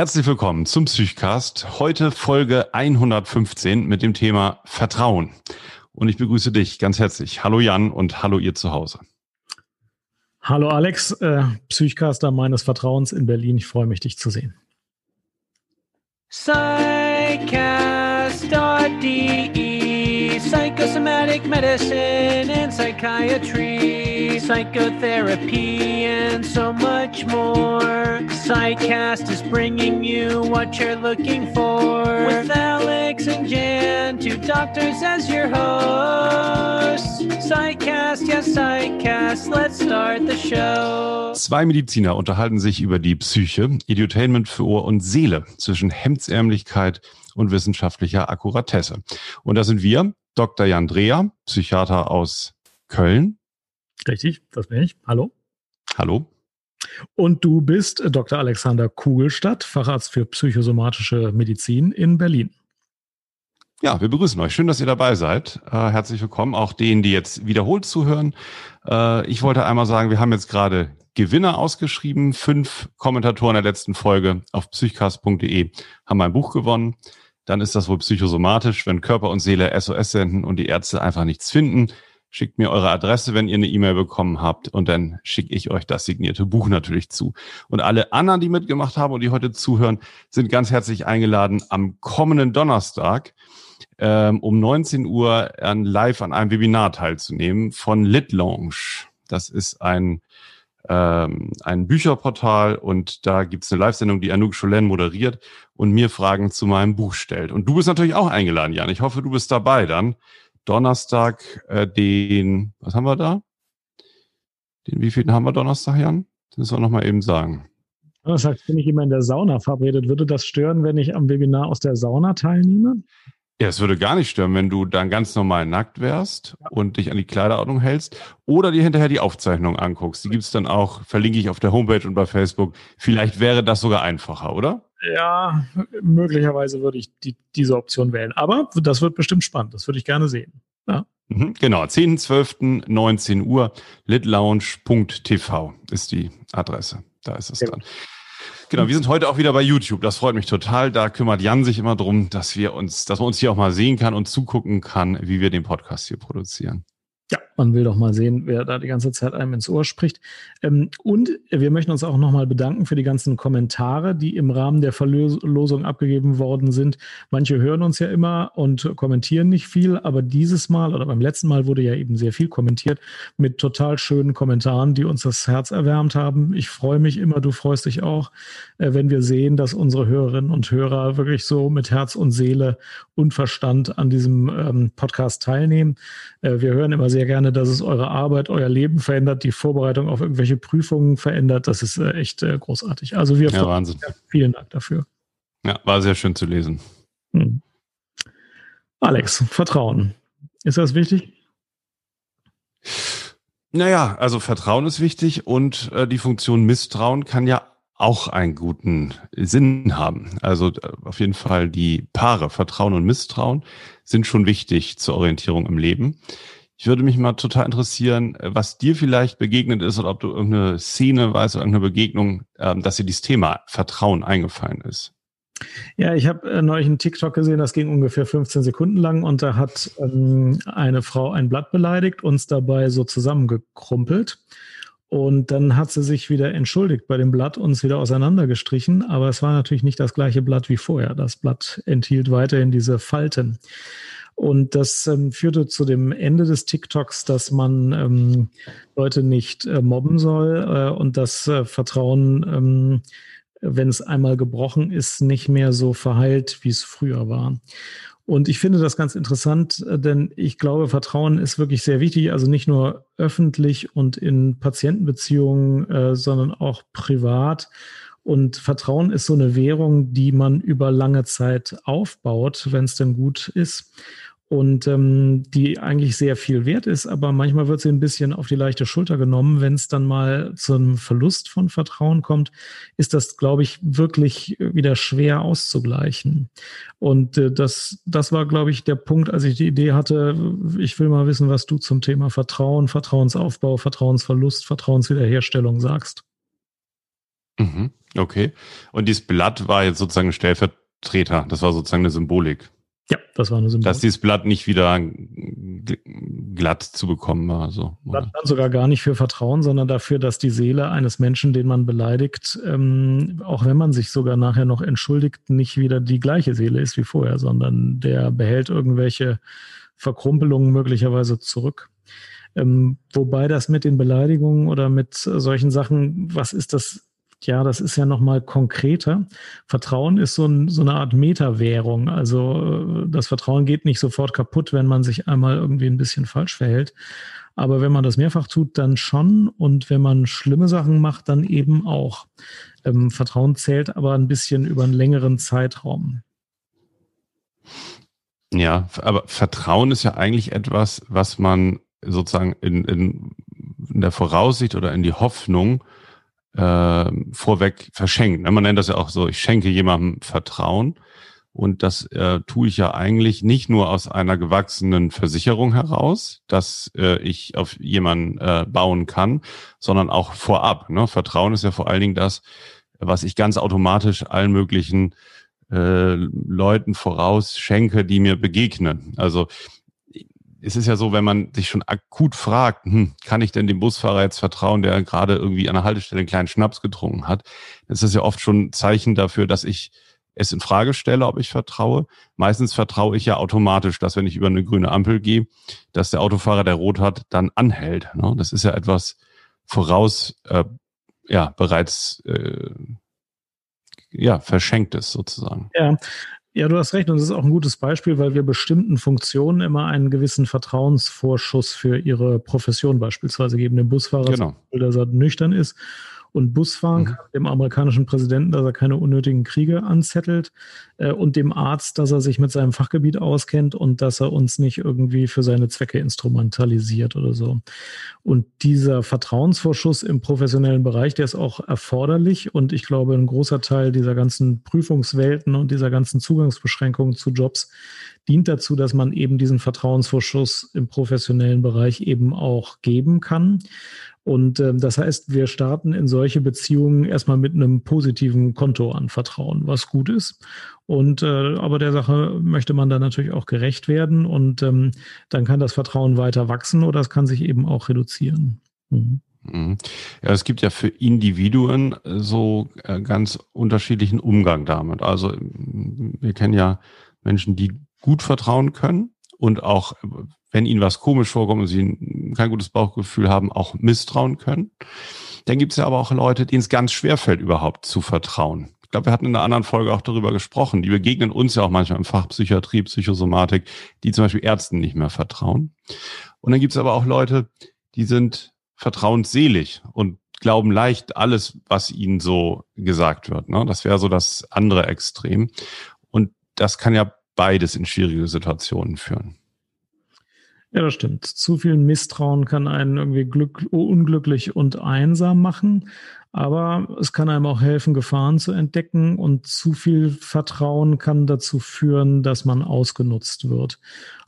Herzlich willkommen zum Psychcast. Heute Folge 115 mit dem Thema Vertrauen. Und ich begrüße dich ganz herzlich. Hallo Jan und hallo ihr zu Hause. Hallo Alex, äh, Psychcaster meines Vertrauens in Berlin. Ich freue mich, dich zu sehen. Psychcast.de Psychosomatic Medicine and Psychiatry Psychotherapy and so much more Psychcast is bringing you what you're looking for With Alex and Jan, two doctors as your hosts Psychcast, yes Psychcast, let's start the show Zwei Mediziner unterhalten sich über die Psyche, Edutainment für Ohr und Seele zwischen Hemdsärmlichkeit und wissenschaftlicher Akkuratesse. Und da sind wir, Dr. Jan Dreher, Psychiater aus Köln. Richtig, das bin ich. Hallo. Hallo. Und du bist Dr. Alexander Kugelstadt, Facharzt für psychosomatische Medizin in Berlin. Ja, wir begrüßen euch. Schön, dass ihr dabei seid. Äh, herzlich willkommen, auch denen, die jetzt wiederholt zuhören. Äh, ich wollte einmal sagen, wir haben jetzt gerade Gewinner ausgeschrieben. Fünf Kommentatoren der letzten Folge auf psychcast.de haben ein Buch gewonnen. Dann ist das wohl psychosomatisch, wenn Körper und Seele SOS senden und die Ärzte einfach nichts finden. Schickt mir eure Adresse, wenn ihr eine E-Mail bekommen habt und dann schicke ich euch das signierte Buch natürlich zu. Und alle anderen, die mitgemacht haben und die heute zuhören, sind ganz herzlich eingeladen, am kommenden Donnerstag ähm, um 19 Uhr an, live an einem Webinar teilzunehmen von Lit. Das ist ein ähm, ein Bücherportal und da gibt's eine Live-Sendung, die Anouk Scholen moderiert und mir Fragen zu meinem Buch stellt. Und du bist natürlich auch eingeladen, Jan. Ich hoffe, du bist dabei dann. Donnerstag, äh, den, was haben wir da? Den wievielten haben wir Donnerstag, Jan? Das müssen wir nochmal eben sagen. Donnerstag bin ich immer in der Sauna verabredet. Würde das stören, wenn ich am Webinar aus der Sauna teilnehme? Ja, es würde gar nicht stören, wenn du dann ganz normal nackt wärst ja. und dich an die Kleiderordnung hältst oder dir hinterher die Aufzeichnung anguckst. Die gibt's dann auch, verlinke ich auf der Homepage und bei Facebook. Vielleicht wäre das sogar einfacher, oder? Ja, möglicherweise würde ich die, diese Option wählen. Aber das wird bestimmt spannend. Das würde ich gerne sehen. Ja. Mhm, genau, 10.12. 19 Uhr, litlounge.tv ist die Adresse. Da ist es ja. dann. Genau, wir sind heute auch wieder bei YouTube. Das freut mich total. Da kümmert Jan sich immer drum, dass wir uns, dass man uns hier auch mal sehen kann und zugucken kann, wie wir den Podcast hier produzieren. Ja, man will doch mal sehen, wer da die ganze Zeit einem ins Ohr spricht. Ähm, und wir möchten uns auch nochmal bedanken für die ganzen Kommentare, die im Rahmen der Verlosung abgegeben worden sind. Manche hören uns ja immer und kommentieren nicht viel, aber dieses Mal oder beim letzten Mal wurde ja eben sehr viel kommentiert mit total schönen Kommentaren, die uns das Herz erwärmt haben. Ich freue mich immer, du freust dich auch, äh, wenn wir sehen, dass unsere Hörerinnen und Hörer wirklich so mit Herz und Seele und Verstand an diesem ähm, Podcast teilnehmen. Äh, wir hören immer sehr gerne, dass es eure Arbeit, euer Leben verändert, die Vorbereitung auf irgendwelche Prüfungen verändert. Das ist äh, echt äh, großartig. Also wir ja, Wahnsinn. vielen Dank dafür. Ja, war sehr schön zu lesen. Hm. Alex, Vertrauen. Ist das wichtig? Naja, also Vertrauen ist wichtig und äh, die Funktion Misstrauen kann ja auch einen guten Sinn haben. Also äh, auf jeden Fall die Paare Vertrauen und Misstrauen sind schon wichtig zur Orientierung im Leben. Ich würde mich mal total interessieren, äh, was dir vielleicht begegnet ist oder ob du irgendeine Szene weißt oder irgendeine Begegnung, ähm, dass dir dieses Thema Vertrauen eingefallen ist. Ja, ich habe äh, neulich einen TikTok gesehen, das ging ungefähr 15 Sekunden lang und da hat ähm, eine Frau ein Blatt beleidigt, uns dabei so zusammengekrumpelt. Und dann hat sie sich wieder entschuldigt bei dem Blatt, uns wieder auseinandergestrichen. Aber es war natürlich nicht das gleiche Blatt wie vorher. Das Blatt enthielt weiterhin diese Falten. Und das ähm, führte zu dem Ende des TikToks, dass man ähm, Leute nicht äh, mobben soll äh, und das äh, Vertrauen, ähm, wenn es einmal gebrochen ist, nicht mehr so verheilt, wie es früher war. Und ich finde das ganz interessant, äh, denn ich glaube, Vertrauen ist wirklich sehr wichtig, also nicht nur öffentlich und in Patientenbeziehungen, äh, sondern auch privat. Und Vertrauen ist so eine Währung, die man über lange Zeit aufbaut, wenn es denn gut ist und ähm, die eigentlich sehr viel wert ist, aber manchmal wird sie ein bisschen auf die leichte Schulter genommen. Wenn es dann mal zu einem Verlust von Vertrauen kommt, ist das, glaube ich, wirklich wieder schwer auszugleichen. Und äh, das, das war, glaube ich, der Punkt, als ich die Idee hatte, ich will mal wissen, was du zum Thema Vertrauen, Vertrauensaufbau, Vertrauensverlust, Vertrauenswiederherstellung sagst. Mhm. Okay. Und dieses Blatt war jetzt sozusagen Stellvertreter. Das war sozusagen eine Symbolik. Ja, das war eine Symbolik. Dass dieses Blatt nicht wieder glatt zu bekommen war. So. Blatt stand sogar gar nicht für Vertrauen, sondern dafür, dass die Seele eines Menschen, den man beleidigt, ähm, auch wenn man sich sogar nachher noch entschuldigt, nicht wieder die gleiche Seele ist wie vorher, sondern der behält irgendwelche Verkrumpelungen möglicherweise zurück. Ähm, wobei das mit den Beleidigungen oder mit solchen Sachen, was ist das? Ja, das ist ja nochmal konkreter. Vertrauen ist so, ein, so eine Art Metawährung. Also äh, das Vertrauen geht nicht sofort kaputt, wenn man sich einmal irgendwie ein bisschen falsch verhält. Aber wenn man das mehrfach tut, dann schon. Und wenn man schlimme Sachen macht, dann eben auch. Ähm, Vertrauen zählt aber ein bisschen über einen längeren Zeitraum. Ja, aber Vertrauen ist ja eigentlich etwas, was man sozusagen in, in, in der Voraussicht oder in die Hoffnung äh, vorweg verschenkt. Man nennt das ja auch so, ich schenke jemandem Vertrauen. Und das äh, tue ich ja eigentlich nicht nur aus einer gewachsenen Versicherung heraus, dass äh, ich auf jemanden äh, bauen kann, sondern auch vorab. Ne? Vertrauen ist ja vor allen Dingen das, was ich ganz automatisch allen möglichen äh, Leuten voraus schenke, die mir begegnen. Also es ist ja so, wenn man sich schon akut fragt, hm, kann ich denn dem Busfahrer jetzt vertrauen, der gerade irgendwie an der Haltestelle einen kleinen Schnaps getrunken hat, das ist ja oft schon ein Zeichen dafür, dass ich es in Frage stelle, ob ich vertraue. Meistens vertraue ich ja automatisch, dass wenn ich über eine grüne Ampel gehe, dass der Autofahrer, der rot hat, dann anhält. Ne? Das ist ja etwas voraus, äh, ja, bereits äh, ja, verschenktes sozusagen. Ja, ja, du hast recht. Und das ist auch ein gutes Beispiel, weil wir bestimmten Funktionen immer einen gewissen Vertrauensvorschuss für ihre Profession beispielsweise geben. Dem Busfahrer, genau. dass er nüchtern ist und Busfahren mhm. kann, dem amerikanischen Präsidenten, dass er keine unnötigen Kriege anzettelt äh, und dem Arzt, dass er sich mit seinem Fachgebiet auskennt und dass er uns nicht irgendwie für seine Zwecke instrumentalisiert oder so. Und dieser Vertrauensvorschuss im professionellen Bereich, der ist auch erforderlich und ich glaube, ein großer Teil dieser ganzen Prüfungswelten und dieser ganzen Zugangsbeschränkungen zu Jobs dient dazu, dass man eben diesen Vertrauensvorschuss im professionellen Bereich eben auch geben kann. Und äh, das heißt, wir starten in solche Beziehungen erstmal mit einem positiven Konto an Vertrauen, was gut ist. Und äh, aber der Sache möchte man dann natürlich auch gerecht werden und ähm, dann kann das Vertrauen weiter wachsen oder es kann sich eben auch reduzieren. Mhm. mhm. Ja, es gibt ja für Individuen so äh, ganz unterschiedlichen Umgang damit. Also wir kennen ja Menschen, die gut vertrauen können und auch wenn ihnen was komisch vorkommt und sie kein gutes Bauchgefühl haben, auch misstrauen können. Dann gibt es ja aber auch Leute, denen es ganz schwer fällt, überhaupt zu vertrauen. Ich glaube, wir hatten in einer anderen Folge auch darüber gesprochen. Die begegnen uns ja auch manchmal im Fach Psychiatrie, Psychosomatik, die zum Beispiel Ärzten nicht mehr vertrauen. Und dann gibt es aber auch Leute, die sind vertrauensselig und glauben leicht alles, was ihnen so gesagt wird. Ne? Das wäre so das andere Extrem. Und das kann ja beides in schwierige Situationen führen. Ja, das stimmt. Zu viel Misstrauen kann einen irgendwie glück, unglücklich und einsam machen. Aber es kann einem auch helfen, Gefahren zu entdecken und zu viel Vertrauen kann dazu führen, dass man ausgenutzt wird.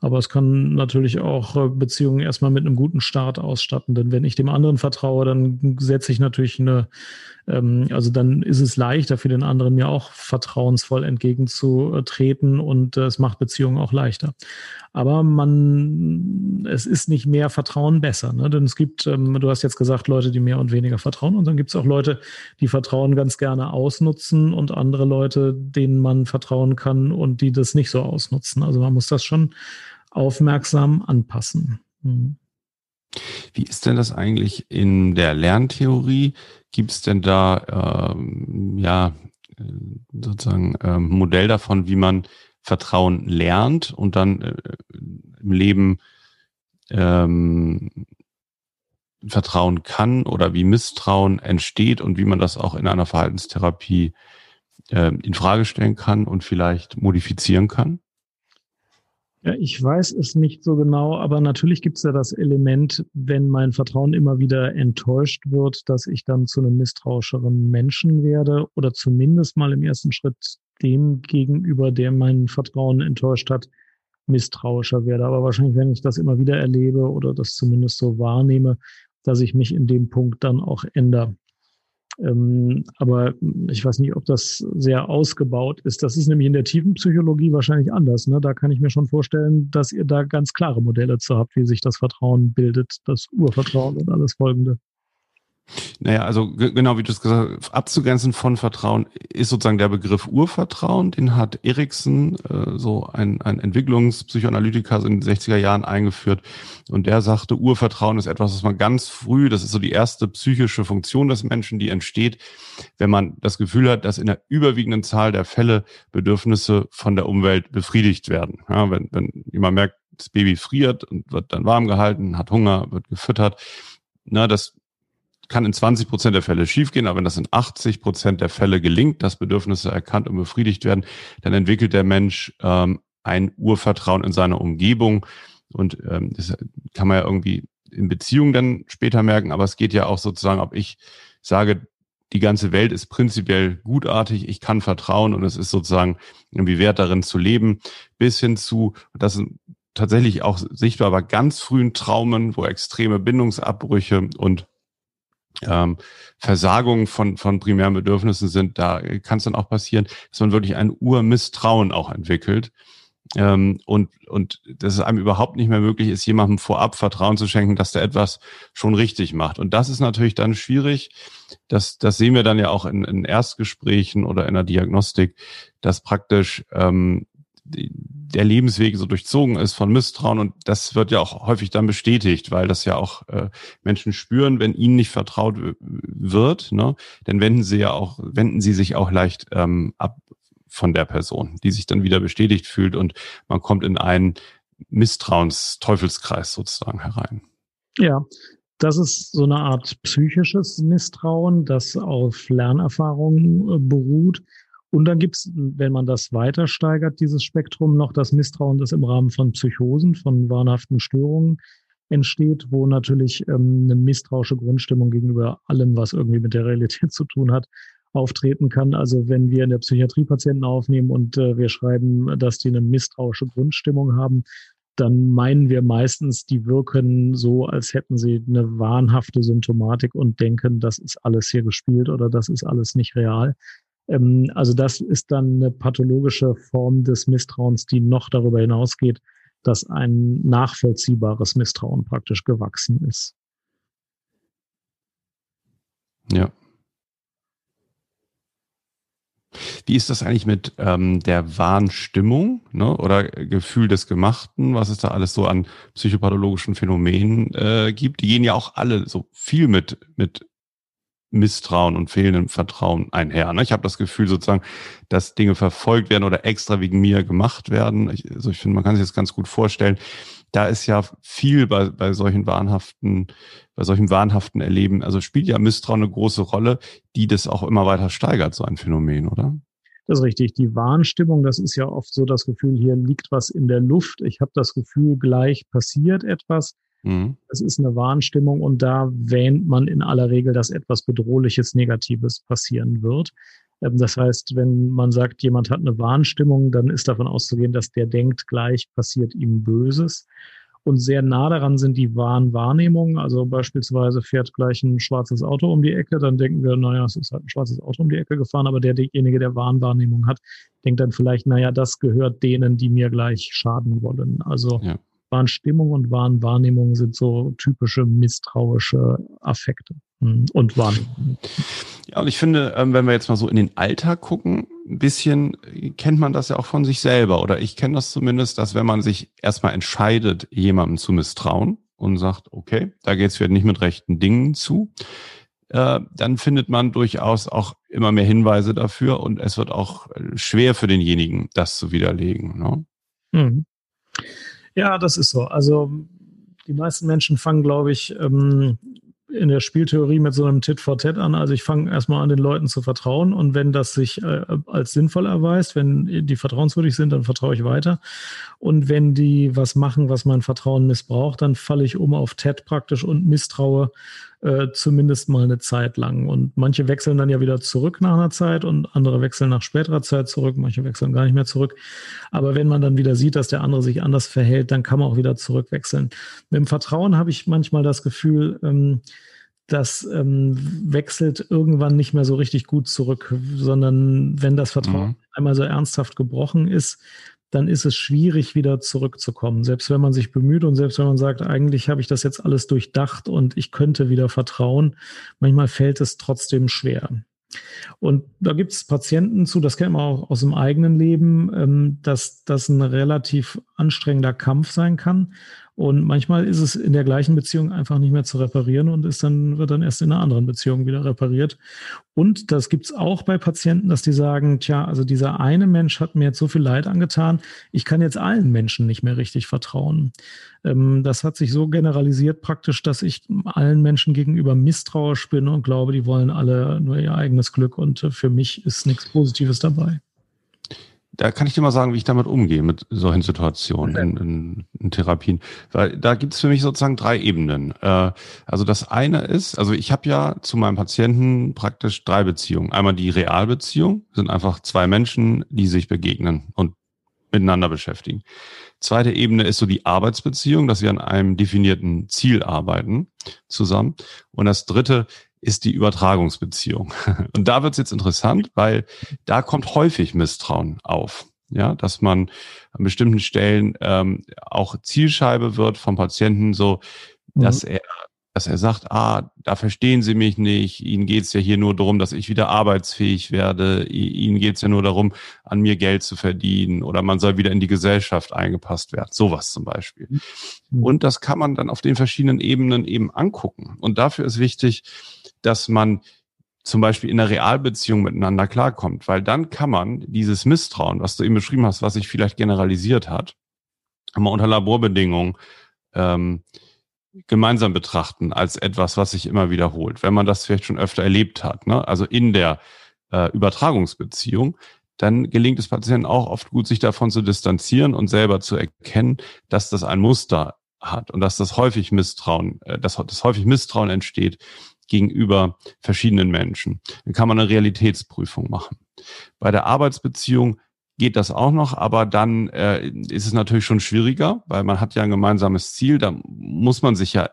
Aber es kann natürlich auch äh, Beziehungen erstmal mit einem guten Start ausstatten. Denn wenn ich dem anderen vertraue, dann setze ich natürlich eine, ähm, also dann ist es leichter für den anderen mir auch vertrauensvoll entgegenzutreten und äh, es macht Beziehungen auch leichter. Aber man, es ist nicht mehr Vertrauen besser. Ne? Denn es gibt, ähm, du hast jetzt gesagt, Leute, die mehr und weniger vertrauen. Und dann gibt es auch Leute, die Vertrauen ganz gerne ausnutzen und andere Leute, denen man vertrauen kann und die das nicht so ausnutzen. Also man muss das schon aufmerksam anpassen. Mhm. Wie ist denn das eigentlich in der Lerntheorie? Gibt es denn da ähm, ja sozusagen ähm, Modell davon, wie man Vertrauen lernt und dann äh, im Leben ähm, vertrauen kann oder wie Misstrauen entsteht und wie man das auch in einer Verhaltenstherapie äh, in Frage stellen kann und vielleicht modifizieren kann? Ja, ich weiß es nicht so genau, aber natürlich gibt es ja das Element, wenn mein Vertrauen immer wieder enttäuscht wird, dass ich dann zu einem misstrauischeren Menschen werde oder zumindest mal im ersten Schritt dem gegenüber, der mein Vertrauen enttäuscht hat, misstrauischer werde. Aber wahrscheinlich, wenn ich das immer wieder erlebe oder das zumindest so wahrnehme, dass ich mich in dem Punkt dann auch ändere. Ähm, aber ich weiß nicht, ob das sehr ausgebaut ist. Das ist nämlich in der tiefen Psychologie wahrscheinlich anders. Ne? Da kann ich mir schon vorstellen, dass ihr da ganz klare Modelle zu habt, wie sich das Vertrauen bildet, das Urvertrauen und alles Folgende. Naja, also genau wie du es gesagt hast, abzugrenzen von Vertrauen ist sozusagen der Begriff Urvertrauen. Den hat Erikson, äh, so ein, ein Entwicklungspsychoanalytiker in den 60er Jahren eingeführt. Und der sagte, Urvertrauen ist etwas, was man ganz früh, das ist so die erste psychische Funktion des Menschen, die entsteht, wenn man das Gefühl hat, dass in der überwiegenden Zahl der Fälle Bedürfnisse von der Umwelt befriedigt werden. Ja, wenn, wenn jemand merkt, das Baby friert und wird dann warm gehalten, hat Hunger, wird gefüttert, na, das kann in 20 Prozent der Fälle schiefgehen, aber wenn das in 80 Prozent der Fälle gelingt, dass Bedürfnisse erkannt und befriedigt werden, dann entwickelt der Mensch ähm, ein Urvertrauen in seine Umgebung. Und ähm, das kann man ja irgendwie in Beziehungen dann später merken, aber es geht ja auch sozusagen, ob ich sage, die ganze Welt ist prinzipiell gutartig, ich kann vertrauen und es ist sozusagen irgendwie wert darin zu leben, bis hin zu, das ist tatsächlich auch sichtbar bei ganz frühen Traumen, wo extreme Bindungsabbrüche und ähm, Versagungen von, von primären Bedürfnissen sind, da kann es dann auch passieren, dass man wirklich ein Urmisstrauen auch entwickelt. Ähm, und, und dass es einem überhaupt nicht mehr möglich ist, jemandem vorab Vertrauen zu schenken, dass der etwas schon richtig macht. Und das ist natürlich dann schwierig. Das, das sehen wir dann ja auch in, in Erstgesprächen oder in der Diagnostik, dass praktisch ähm, der Lebensweg so durchzogen ist von Misstrauen und das wird ja auch häufig dann bestätigt, weil das ja auch äh, Menschen spüren, wenn ihnen nicht vertraut wird, ne, dann wenden sie ja auch, wenden sie sich auch leicht ähm, ab von der Person, die sich dann wieder bestätigt fühlt und man kommt in einen Misstrauensteufelskreis sozusagen herein. Ja, das ist so eine Art psychisches Misstrauen, das auf Lernerfahrungen äh, beruht. Und dann gibt's, wenn man das weiter steigert, dieses Spektrum, noch das Misstrauen, das im Rahmen von Psychosen, von wahnhaften Störungen entsteht, wo natürlich ähm, eine misstrauische Grundstimmung gegenüber allem, was irgendwie mit der Realität zu tun hat, auftreten kann. Also wenn wir in der Psychiatrie Patienten aufnehmen und äh, wir schreiben, dass die eine misstrauische Grundstimmung haben, dann meinen wir meistens, die wirken so, als hätten sie eine wahnhafte Symptomatik und denken, das ist alles hier gespielt oder das ist alles nicht real. Ähm, also das ist dann eine pathologische Form des Misstrauens, die noch darüber hinausgeht, dass ein nachvollziehbares Misstrauen praktisch gewachsen ist. Ja. Wie ist das eigentlich mit ähm, der Wahnstimmung ne, oder Gefühl des Gemachten, was es da alles so an psychopathologischen Phänomenen äh, gibt? Die gehen ja auch alle so viel mit, mit Misstrauen und fehlendem Vertrauen einher. Ne? Ich habe das Gefühl sozusagen, dass Dinge verfolgt werden oder extra wegen mir gemacht werden. Ich, also ich finde, man kann sich das ganz gut vorstellen. Da ist ja viel bei, bei solchen wahnhaften, bei solchen wahnhaften Erleben. Also spielt ja Misstrauen eine große Rolle, die das auch immer weiter steigert, so ein Phänomen, oder? Das ist richtig. Die Warnstimmung, das ist ja oft so das Gefühl, hier liegt was in der Luft. Ich habe das Gefühl, gleich passiert etwas. Mhm. Es ist eine Warnstimmung und da wähnt man in aller Regel, dass etwas Bedrohliches, Negatives passieren wird. Ähm, das heißt, wenn man sagt, jemand hat eine Warnstimmung, dann ist davon auszugehen, dass der denkt, gleich passiert ihm Böses. Und sehr nah daran sind die Warnwahrnehmungen. Also beispielsweise fährt gleich ein schwarzes Auto um die Ecke, dann denken wir, naja, es ist halt ein schwarzes Auto um die Ecke gefahren, aber derjenige, der Warnwahrnehmung hat, denkt dann vielleicht, naja, das gehört denen, die mir gleich schaden wollen. Also ja. Wahnstimmung und Wahnwahrnehmung sind so typische misstrauische Affekte hm, und Wahrnehmungen. Ja, und ich finde, ähm, wenn wir jetzt mal so in den Alltag gucken, ein bisschen kennt man das ja auch von sich selber. Oder ich kenne das zumindest, dass wenn man sich erstmal entscheidet, jemandem zu misstrauen und sagt, okay, da geht es vielleicht nicht mit rechten Dingen zu, äh, dann findet man durchaus auch immer mehr Hinweise dafür und es wird auch äh, schwer für denjenigen, das zu widerlegen. Ne? Mhm. Ja, das ist so. Also die meisten Menschen fangen, glaube ich, ähm, in der Spieltheorie mit so einem Tit for Tat an. Also ich fange erstmal an, den Leuten zu vertrauen und wenn das sich äh, als sinnvoll erweist, wenn die vertrauenswürdig sind, dann vertraue ich weiter. Und wenn die was machen, was mein Vertrauen missbraucht, dann falle ich um auf Ted praktisch und misstraue äh, zumindest mal eine Zeit lang. Und manche wechseln dann ja wieder zurück nach einer Zeit und andere wechseln nach späterer Zeit zurück, manche wechseln gar nicht mehr zurück. Aber wenn man dann wieder sieht, dass der andere sich anders verhält, dann kann man auch wieder zurückwechseln. Mit dem Vertrauen habe ich manchmal das Gefühl, ähm, das ähm, wechselt irgendwann nicht mehr so richtig gut zurück, sondern wenn das Vertrauen mhm. einmal so ernsthaft gebrochen ist, dann ist es schwierig, wieder zurückzukommen. Selbst wenn man sich bemüht und selbst wenn man sagt, eigentlich habe ich das jetzt alles durchdacht und ich könnte wieder vertrauen, manchmal fällt es trotzdem schwer. Und da gibt es Patienten zu, das kennt man auch aus dem eigenen Leben, ähm, dass das ein relativ anstrengender Kampf sein kann. Und manchmal ist es in der gleichen Beziehung einfach nicht mehr zu reparieren und ist dann, wird dann erst in einer anderen Beziehung wieder repariert. Und das gibt's auch bei Patienten, dass die sagen, tja, also dieser eine Mensch hat mir jetzt so viel Leid angetan, ich kann jetzt allen Menschen nicht mehr richtig vertrauen. Ähm, das hat sich so generalisiert praktisch, dass ich allen Menschen gegenüber misstrauisch bin und glaube, die wollen alle nur ihr eigenes Glück und äh, für mich ist nichts Positives dabei da kann ich dir mal sagen, wie ich damit umgehe, mit solchen Situationen in, in, in Therapien. Weil da gibt es für mich sozusagen drei Ebenen. Äh, also das eine ist, also ich habe ja zu meinem Patienten praktisch drei Beziehungen. Einmal die Realbeziehung, sind einfach zwei Menschen, die sich begegnen und miteinander beschäftigen. Zweite Ebene ist so die Arbeitsbeziehung, dass wir an einem definierten Ziel arbeiten zusammen. Und das dritte ist die Übertragungsbeziehung. Und da wird es jetzt interessant, weil da kommt häufig Misstrauen auf. Ja, dass man an bestimmten Stellen ähm, auch Zielscheibe wird vom Patienten, so dass mhm. er dass er sagt, ah, da verstehen Sie mich nicht, Ihnen geht's ja hier nur darum, dass ich wieder arbeitsfähig werde, Ihnen geht's ja nur darum, an mir Geld zu verdienen oder man soll wieder in die Gesellschaft eingepasst werden, sowas zum Beispiel. Mhm. Und das kann man dann auf den verschiedenen Ebenen eben angucken. Und dafür ist wichtig, dass man zum Beispiel in einer Realbeziehung miteinander klarkommt, weil dann kann man dieses Misstrauen, was du eben beschrieben hast, was sich vielleicht generalisiert hat, mal unter Laborbedingungen ähm, gemeinsam betrachten als etwas, was sich immer wiederholt, wenn man das vielleicht schon öfter erlebt hat. Ne? Also in der äh, Übertragungsbeziehung, dann gelingt es Patienten auch oft gut, sich davon zu distanzieren und selber zu erkennen, dass das ein Muster hat und dass das häufig Misstrauen, äh, dass das häufig Misstrauen entsteht gegenüber verschiedenen Menschen. Dann kann man eine Realitätsprüfung machen. Bei der Arbeitsbeziehung geht das auch noch, aber dann äh, ist es natürlich schon schwieriger, weil man hat ja ein gemeinsames Ziel, da muss man sich ja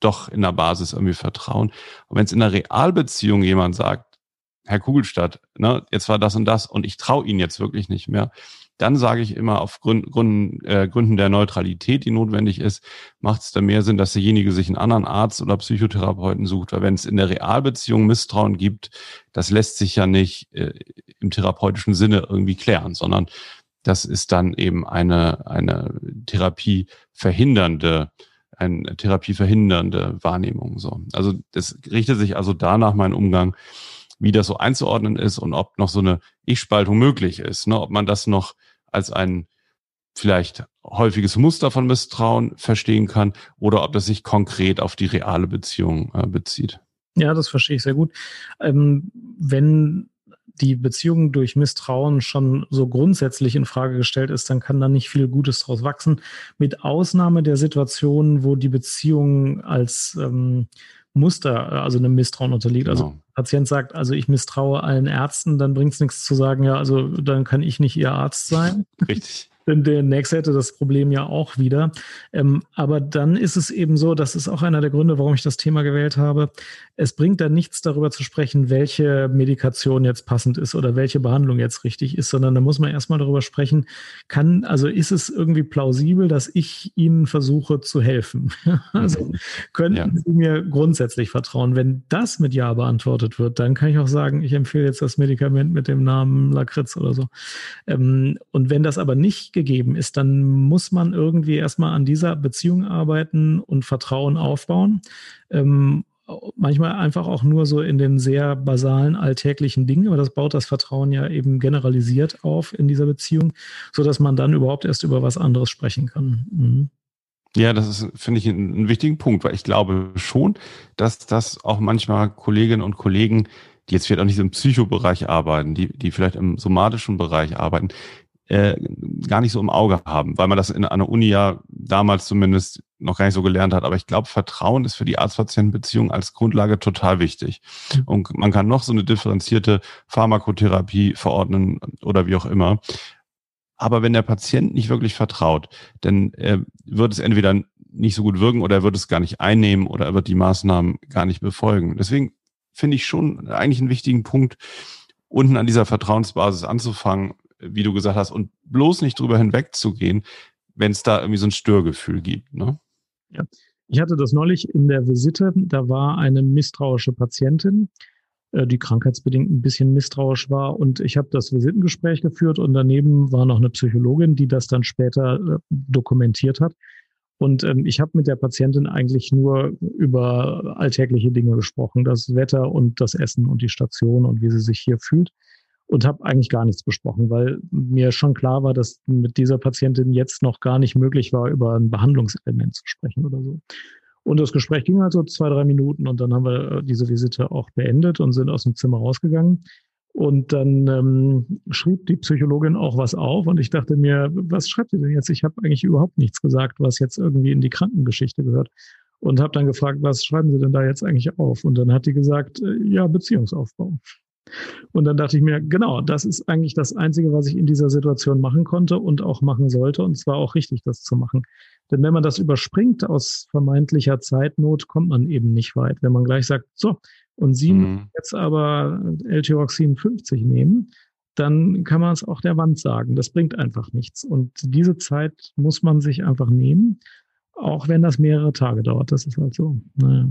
doch in der Basis irgendwie vertrauen. Und wenn es in einer Realbeziehung jemand sagt, Herr Kugelstadt, ne, jetzt war das und das und ich traue Ihnen jetzt wirklich nicht mehr, dann sage ich immer auf Grund, Grund, äh, Gründen der Neutralität, die notwendig ist, macht es da mehr Sinn, dass derjenige sich einen anderen Arzt oder Psychotherapeuten sucht. Weil wenn es in der Realbeziehung Misstrauen gibt, das lässt sich ja nicht äh, im therapeutischen Sinne irgendwie klären, sondern das ist dann eben eine, eine Therapie verhindernde eine Therapie verhindernde Wahrnehmung. So. Also das richtet sich also danach mein Umgang, wie das so einzuordnen ist und ob noch so eine Ich-Spaltung möglich ist, ne? ob man das noch als ein vielleicht häufiges Muster von Misstrauen verstehen kann oder ob das sich konkret auf die reale Beziehung äh, bezieht. Ja, das verstehe ich sehr gut. Ähm, wenn die Beziehung durch Misstrauen schon so grundsätzlich in Frage gestellt ist, dann kann da nicht viel Gutes draus wachsen. Mit Ausnahme der Situationen, wo die Beziehung als ähm, Muster, also einem Misstrauen unterliegt. Also genau. Also Patient sagt, also ich misstraue allen Ärzten, dann bringt es nichts zu sagen, ja, also dann kann ich nicht Ihr Arzt sein. Richtig. Denn der nächste hätte das Problem ja auch wieder. Ähm, aber dann ist es eben so, das ist auch einer der Gründe, warum ich das Thema gewählt habe. Es bringt dann nichts darüber zu sprechen, welche Medikation jetzt passend ist oder welche Behandlung jetzt richtig ist, sondern da muss man erstmal darüber sprechen, kann, also ist es irgendwie plausibel, dass ich Ihnen versuche zu helfen? also könnten ja. Sie mir grundsätzlich vertrauen? Wenn das mit Ja beantwortet wird, dann kann ich auch sagen, ich empfehle jetzt das Medikament mit dem Namen Lakritz oder so. Ähm, und wenn das aber nicht gegeben ist, dann muss man irgendwie erstmal an dieser Beziehung arbeiten und Vertrauen aufbauen. Ähm, manchmal einfach auch nur so in den sehr basalen alltäglichen Dingen, aber das baut das Vertrauen ja eben generalisiert auf in dieser Beziehung, so dass man dann überhaupt erst über was anderes sprechen kann. Mhm. Ja, das ist, finde ich, einen, wichtigen Punkt, weil ich glaube schon, dass das auch manchmal Kolleginnen und Kollegen, die jetzt vielleicht auch nicht im Psychobereich arbeiten, die, die vielleicht im somatischen Bereich arbeiten, äh, gar nicht so im Auge haben, weil man das in einer Uni ja damals zumindest noch gar nicht so gelernt hat. Aber ich glaube, Vertrauen ist für die Arzt-Patienten-Beziehung als Grundlage total wichtig. Und man kann noch so eine differenzierte Pharmakotherapie verordnen oder wie auch immer. Aber wenn der Patient nicht wirklich vertraut, dann äh, wird es entweder nicht so gut wirken oder er wird es gar nicht einnehmen oder er wird die Maßnahmen gar nicht befolgen. Deswegen finde ich schon eigentlich einen wichtigen Punkt, unten an dieser Vertrauensbasis anzufangen, wie du gesagt hast, und bloß nicht drüber hinwegzugehen, wenn es da irgendwie so ein Störgefühl gibt. Ne? Ja. Ich hatte das neulich in der Visite, da war eine misstrauische Patientin, äh, die krankheitsbedingt ein bisschen misstrauisch war. Und ich habe das Visitengespräch geführt und daneben war noch eine Psychologin, die das dann später äh, dokumentiert hat. Und ähm, ich habe mit der Patientin eigentlich nur über alltägliche Dinge gesprochen, das Wetter und das Essen und die Station und wie sie sich hier fühlt. Und habe eigentlich gar nichts besprochen, weil mir schon klar war, dass mit dieser Patientin jetzt noch gar nicht möglich war, über ein Behandlungselement zu sprechen oder so. Und das Gespräch ging halt so zwei, drei Minuten und dann haben wir äh, diese Visite auch beendet und sind aus dem Zimmer rausgegangen. Und dann ähm, schrieb die Psychologin auch was auf und ich dachte mir, was schreibt ihr denn jetzt? Ich habe eigentlich überhaupt nichts gesagt, was jetzt irgendwie in die Krankengeschichte gehört. Und habe dann gefragt, was schreiben Sie denn da jetzt eigentlich auf? Und dann hat die gesagt, äh, ja, Beziehungsaufbau. Und dann dachte ich mir, genau, das ist eigentlich das Einzige, was ich in dieser Situation machen konnte und auch machen sollte. Und zwar auch richtig, das zu machen. Denn wenn man das überspringt aus vermeintlicher Zeitnot, kommt man eben nicht weit. Wenn man gleich sagt, so, und Sie mhm. jetzt aber L-Tyroxin 50 nehmen, dann kann man es auch der Wand sagen. Das bringt einfach nichts. Und diese Zeit muss man sich einfach nehmen, auch wenn das mehrere Tage dauert. Das ist halt so. Naja.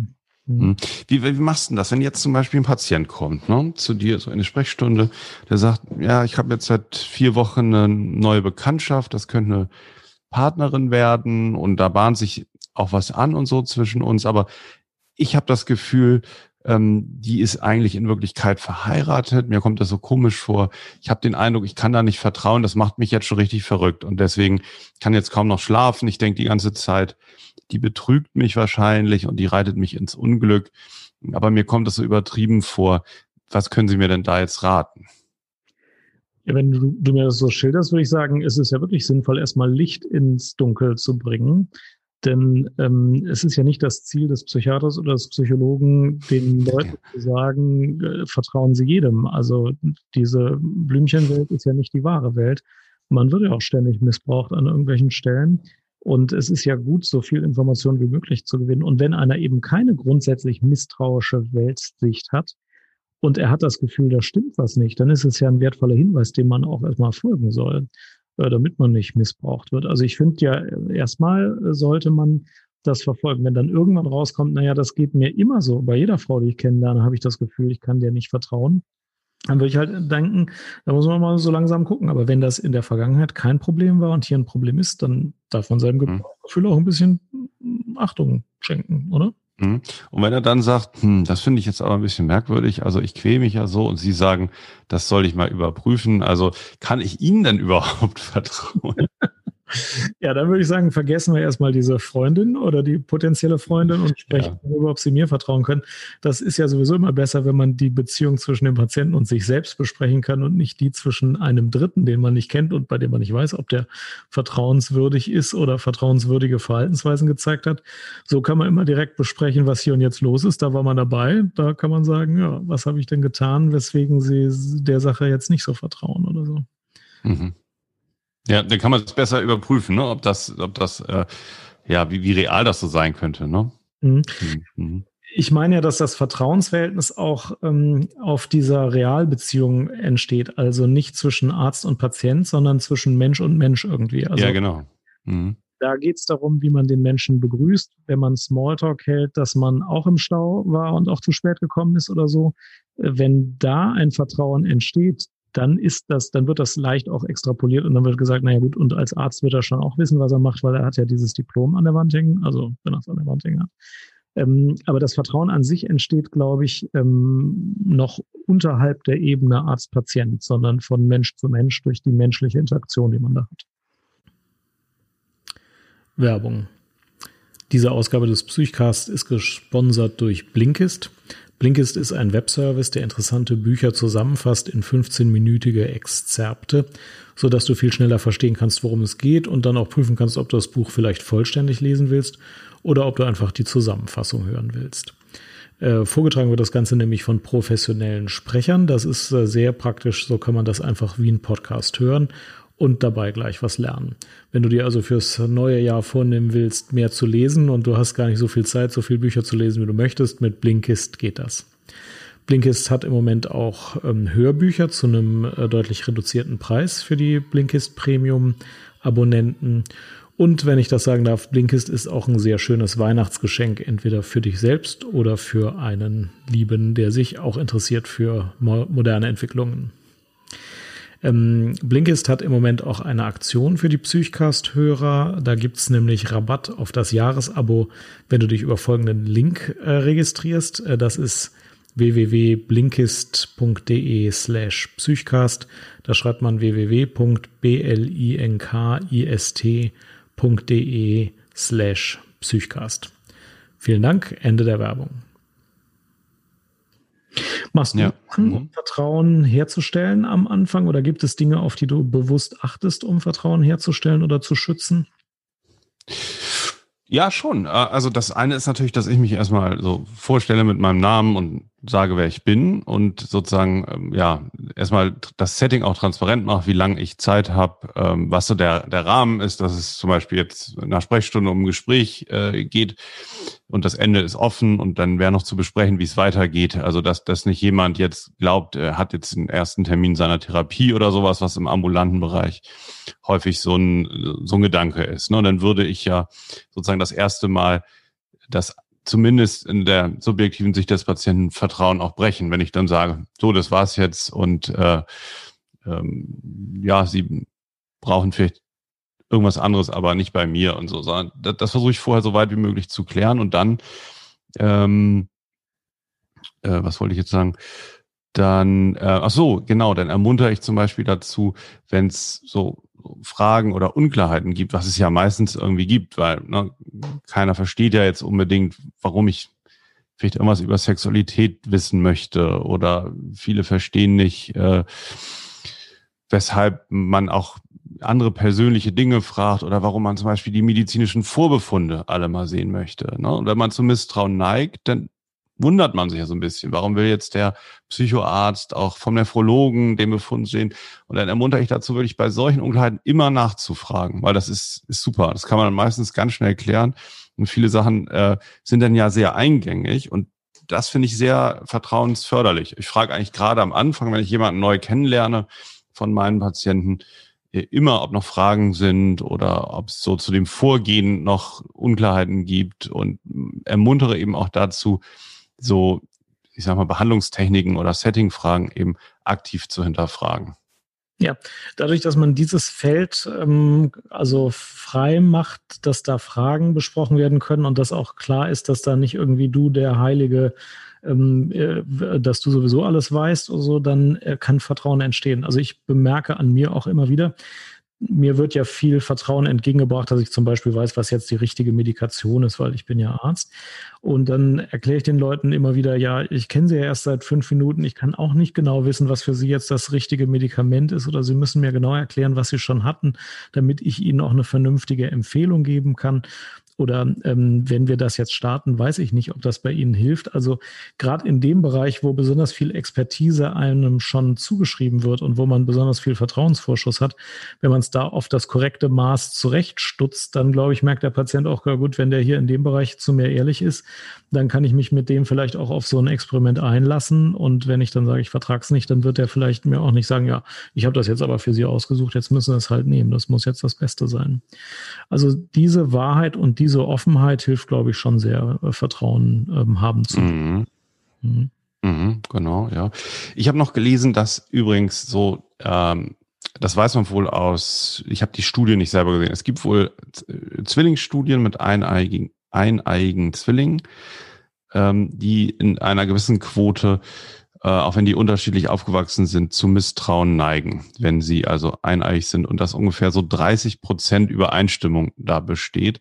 Mhm. Wie, wie machst du denn das, wenn jetzt zum Beispiel ein Patient kommt, ne, zu dir, so eine Sprechstunde, der sagt, ja, ich habe jetzt seit vier Wochen eine neue Bekanntschaft, das könnte eine Partnerin werden und da bahnt sich auch was an und so zwischen uns, aber ich habe das Gefühl, ähm, die ist eigentlich in Wirklichkeit verheiratet. Mir kommt das so komisch vor. Ich habe den Eindruck, ich kann da nicht vertrauen. Das macht mich jetzt schon richtig verrückt. Und deswegen kann jetzt kaum noch schlafen. Ich denke die ganze Zeit, die betrügt mich wahrscheinlich und die reitet mich ins Unglück. Aber mir kommt das so übertrieben vor. Was können Sie mir denn da jetzt raten? Ja, wenn du, du mir das so schilderst, würde ich sagen, ist es ja wirklich sinnvoll, erstmal Licht ins Dunkel zu bringen. Denn ähm, es ist ja nicht das Ziel des Psychiaters oder des Psychologen, den Leuten zu sagen, äh, vertrauen sie jedem. Also diese Blümchenwelt ist ja nicht die wahre Welt. Man wird ja auch ständig missbraucht an irgendwelchen Stellen. Und es ist ja gut, so viel Information wie möglich zu gewinnen. Und wenn einer eben keine grundsätzlich misstrauische Weltsicht hat und er hat das Gefühl, da stimmt was nicht, dann ist es ja ein wertvoller Hinweis, dem man auch erstmal folgen soll. Äh, damit man nicht missbraucht wird. Also ich finde ja, erstmal sollte man das verfolgen. Wenn dann irgendwann rauskommt, naja, das geht mir immer so, bei jeder Frau, die ich kennenlerne, habe ich das Gefühl, ich kann dir nicht vertrauen. Dann würde ich halt denken, da muss man mal so langsam gucken. Aber wenn das in der Vergangenheit kein Problem war und hier ein Problem ist, dann darf man seinem hm. Gefühl auch ein bisschen Achtung schenken, oder? Mhm. Und wenn er dann sagt, hm, das finde ich jetzt aber ein bisschen merkwürdig, also ich quäle mich ja so und Sie sagen, das soll ich mal überprüfen, also kann ich Ihnen denn überhaupt vertrauen? Ja, dann würde ich sagen, vergessen wir erstmal diese Freundin oder die potenzielle Freundin und sprechen ja. darüber, ob sie mir vertrauen können. Das ist ja sowieso immer besser, wenn man die Beziehung zwischen dem Patienten und sich selbst besprechen kann und nicht die zwischen einem Dritten, den man nicht kennt und bei dem man nicht weiß, ob der vertrauenswürdig ist oder vertrauenswürdige Verhaltensweisen gezeigt hat. So kann man immer direkt besprechen, was hier und jetzt los ist. Da war man dabei. Da kann man sagen, ja, was habe ich denn getan, weswegen sie der Sache jetzt nicht so vertrauen oder so. Mhm. Ja, dann kann man es besser überprüfen, ne? ob das, ob das, äh, ja, wie, wie real das so sein könnte. Ne? Mhm. mhm. Mhm. Ich meine ja, dass das Vertrauensverhältnis auch ähm, auf dieser Realbeziehung entsteht. Also nicht zwischen Arzt und Patient, sondern zwischen Mensch und Mensch irgendwie. Also ja, genau. Mhm. Da geht es darum, wie man den Menschen begrüßt, wenn man Smalltalk hält, dass man auch im Stau war und auch zu spät gekommen ist oder so. Äh, wenn da ein Vertrauen entsteht, dann ist das, dann wird das leicht auch extrapoliert und dann wird gesagt, naja gut, und als Arzt wird er schon auch wissen, was er macht, weil er hat ja dieses Diplom an der Wand hängen, also wenn er es an der Wand hängen hat. Ähm, aber das Vertrauen an sich entsteht, glaube ich, ähm, noch unterhalb der Ebene Arzt-Patient, sondern von Mensch zu Mensch durch die menschliche Interaktion, die man da hat. Werbung. Diese Ausgabe des Psychcast ist gesponsert durch Blinkist. Blinkist ist ein Webservice, der interessante Bücher zusammenfasst in 15-minütige Exzerpte, so dass du viel schneller verstehen kannst, worum es geht und dann auch prüfen kannst, ob du das Buch vielleicht vollständig lesen willst oder ob du einfach die Zusammenfassung hören willst. Äh, vorgetragen wird das Ganze nämlich von professionellen Sprechern. Das ist äh, sehr praktisch, so kann man das einfach wie ein Podcast hören und dabei gleich was lernen. Wenn du dir also fürs neue Jahr vornehmen willst, mehr zu lesen und du hast gar nicht so viel Zeit, so viele Bücher zu lesen, wie du möchtest, mit Blinkist geht das. Blinkist hat im Moment auch ähm, Hörbücher zu einem äh, deutlich reduzierten Preis für die Blinkist Premium Abonnenten. Und wenn ich das sagen darf, Blinkist ist auch ein sehr schönes Weihnachtsgeschenk, entweder für dich selbst oder für einen Lieben, der sich auch interessiert für mo moderne Entwicklungen. Ähm, Blinkist hat im Moment auch eine Aktion für die Psychcast-Hörer. Da gibt's nämlich Rabatt auf das Jahresabo, wenn du dich über folgenden Link äh, registrierst. Äh, das ist www.blinkist.de slash Psychcast. Da schreibt man www.blinkist.de slash Psychcast. Vielen Dank. Ende der Werbung. Machst du ja. Sachen, um mhm. Vertrauen herzustellen am Anfang oder gibt es Dinge, auf die du bewusst achtest, um Vertrauen herzustellen oder zu schützen? Ja, schon. Also das eine ist natürlich, dass ich mich erstmal so vorstelle mit meinem Namen und sage, wer ich bin und sozusagen ähm, ja erstmal das Setting auch transparent mache, wie lange ich Zeit habe, ähm, was so der der Rahmen ist, dass es zum Beispiel jetzt nach Sprechstunde um ein Gespräch äh, geht und das Ende ist offen und dann wäre noch zu besprechen, wie es weitergeht. Also dass dass nicht jemand jetzt glaubt, er hat jetzt den ersten Termin seiner Therapie oder sowas, was im ambulanten Bereich häufig so ein so ein Gedanke ist. Ne? Und dann würde ich ja sozusagen das erste Mal das zumindest in der subjektiven Sicht des Patienten Vertrauen auch brechen, wenn ich dann sage, so, das war's jetzt und äh, ähm, ja, Sie brauchen vielleicht irgendwas anderes, aber nicht bei mir und so, das, das versuche ich vorher so weit wie möglich zu klären und dann, ähm, äh, was wollte ich jetzt sagen? Dann, äh, ach so, genau, dann ermuntere ich zum Beispiel dazu, wenn es so Fragen oder Unklarheiten gibt, was es ja meistens irgendwie gibt, weil ne, keiner versteht ja jetzt unbedingt, warum ich vielleicht irgendwas über Sexualität wissen möchte oder viele verstehen nicht, äh, weshalb man auch andere persönliche Dinge fragt oder warum man zum Beispiel die medizinischen Vorbefunde alle mal sehen möchte. Ne? Und wenn man zu Misstrauen neigt, dann wundert man sich ja so ein bisschen. Warum will jetzt der Psychoarzt auch vom Nephrologen den Befund sehen? Und dann ermuntere ich dazu wirklich bei solchen Unklarheiten immer nachzufragen, weil das ist, ist super. Das kann man meistens ganz schnell klären. Und viele Sachen äh, sind dann ja sehr eingängig und das finde ich sehr vertrauensförderlich. Ich frage eigentlich gerade am Anfang, wenn ich jemanden neu kennenlerne von meinen Patienten, äh, immer, ob noch Fragen sind oder ob es so zu dem Vorgehen noch Unklarheiten gibt und ermuntere eben auch dazu, so, ich sag mal, Behandlungstechniken oder Settingfragen eben aktiv zu hinterfragen. Ja, dadurch, dass man dieses Feld ähm, also frei macht, dass da Fragen besprochen werden können und dass auch klar ist, dass da nicht irgendwie du der heilige, ähm, äh, dass du sowieso alles weißt oder so, dann äh, kann Vertrauen entstehen. Also ich bemerke an mir auch immer wieder, mir wird ja viel Vertrauen entgegengebracht, dass ich zum Beispiel weiß, was jetzt die richtige Medikation ist, weil ich bin ja Arzt. Und dann erkläre ich den Leuten immer wieder, ja, ich kenne sie ja erst seit fünf Minuten, ich kann auch nicht genau wissen, was für sie jetzt das richtige Medikament ist oder sie müssen mir genau erklären, was sie schon hatten, damit ich ihnen auch eine vernünftige Empfehlung geben kann. Oder ähm, wenn wir das jetzt starten, weiß ich nicht, ob das bei Ihnen hilft. Also gerade in dem Bereich, wo besonders viel Expertise einem schon zugeschrieben wird und wo man besonders viel Vertrauensvorschuss hat, wenn man es da auf das korrekte Maß zurechtstutzt, dann glaube ich, merkt der Patient auch gar gut, wenn der hier in dem Bereich zu mir ehrlich ist, dann kann ich mich mit dem vielleicht auch auf so ein Experiment einlassen. Und wenn ich dann sage, ich vertrage es nicht, dann wird er vielleicht mir auch nicht sagen, ja, ich habe das jetzt aber für Sie ausgesucht, jetzt müssen Sie es halt nehmen. Das muss jetzt das Beste sein. Also diese Wahrheit und die diese Offenheit hilft, glaube ich, schon sehr, äh, Vertrauen ähm, haben zu. Mhm. Mhm. Mhm, genau, ja. Ich habe noch gelesen, dass übrigens so, ähm, das weiß man wohl aus, ich habe die Studie nicht selber gesehen, es gibt wohl äh, Zwillingsstudien mit eineigen, eineigen Zwillingen, ähm, die in einer gewissen Quote äh, auch wenn die unterschiedlich aufgewachsen sind, zu Misstrauen neigen, wenn sie also eineig sind und dass ungefähr so 30 Prozent Übereinstimmung da besteht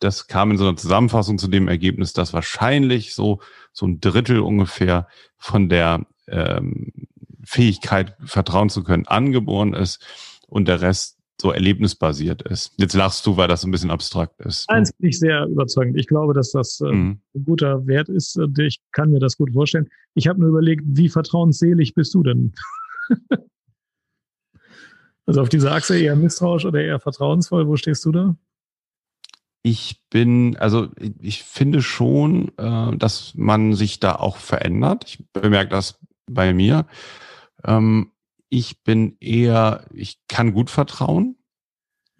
das kam in so einer Zusammenfassung zu dem Ergebnis, dass wahrscheinlich so, so ein Drittel ungefähr von der ähm, Fähigkeit, vertrauen zu können, angeboren ist und der Rest so erlebnisbasiert ist. Jetzt lachst du, weil das ein bisschen abstrakt ist. Eins bin ich sehr überzeugend. Ich glaube, dass das äh, mhm. ein guter Wert ist. Ich kann mir das gut vorstellen. Ich habe nur überlegt, wie vertrauensselig bist du denn? Also auf dieser Achse eher misstrauisch oder eher vertrauensvoll, wo stehst du da? Ich bin, also ich finde schon, äh, dass man sich da auch verändert. Ich bemerke das bei mir. Ähm, ich bin eher, ich kann gut vertrauen.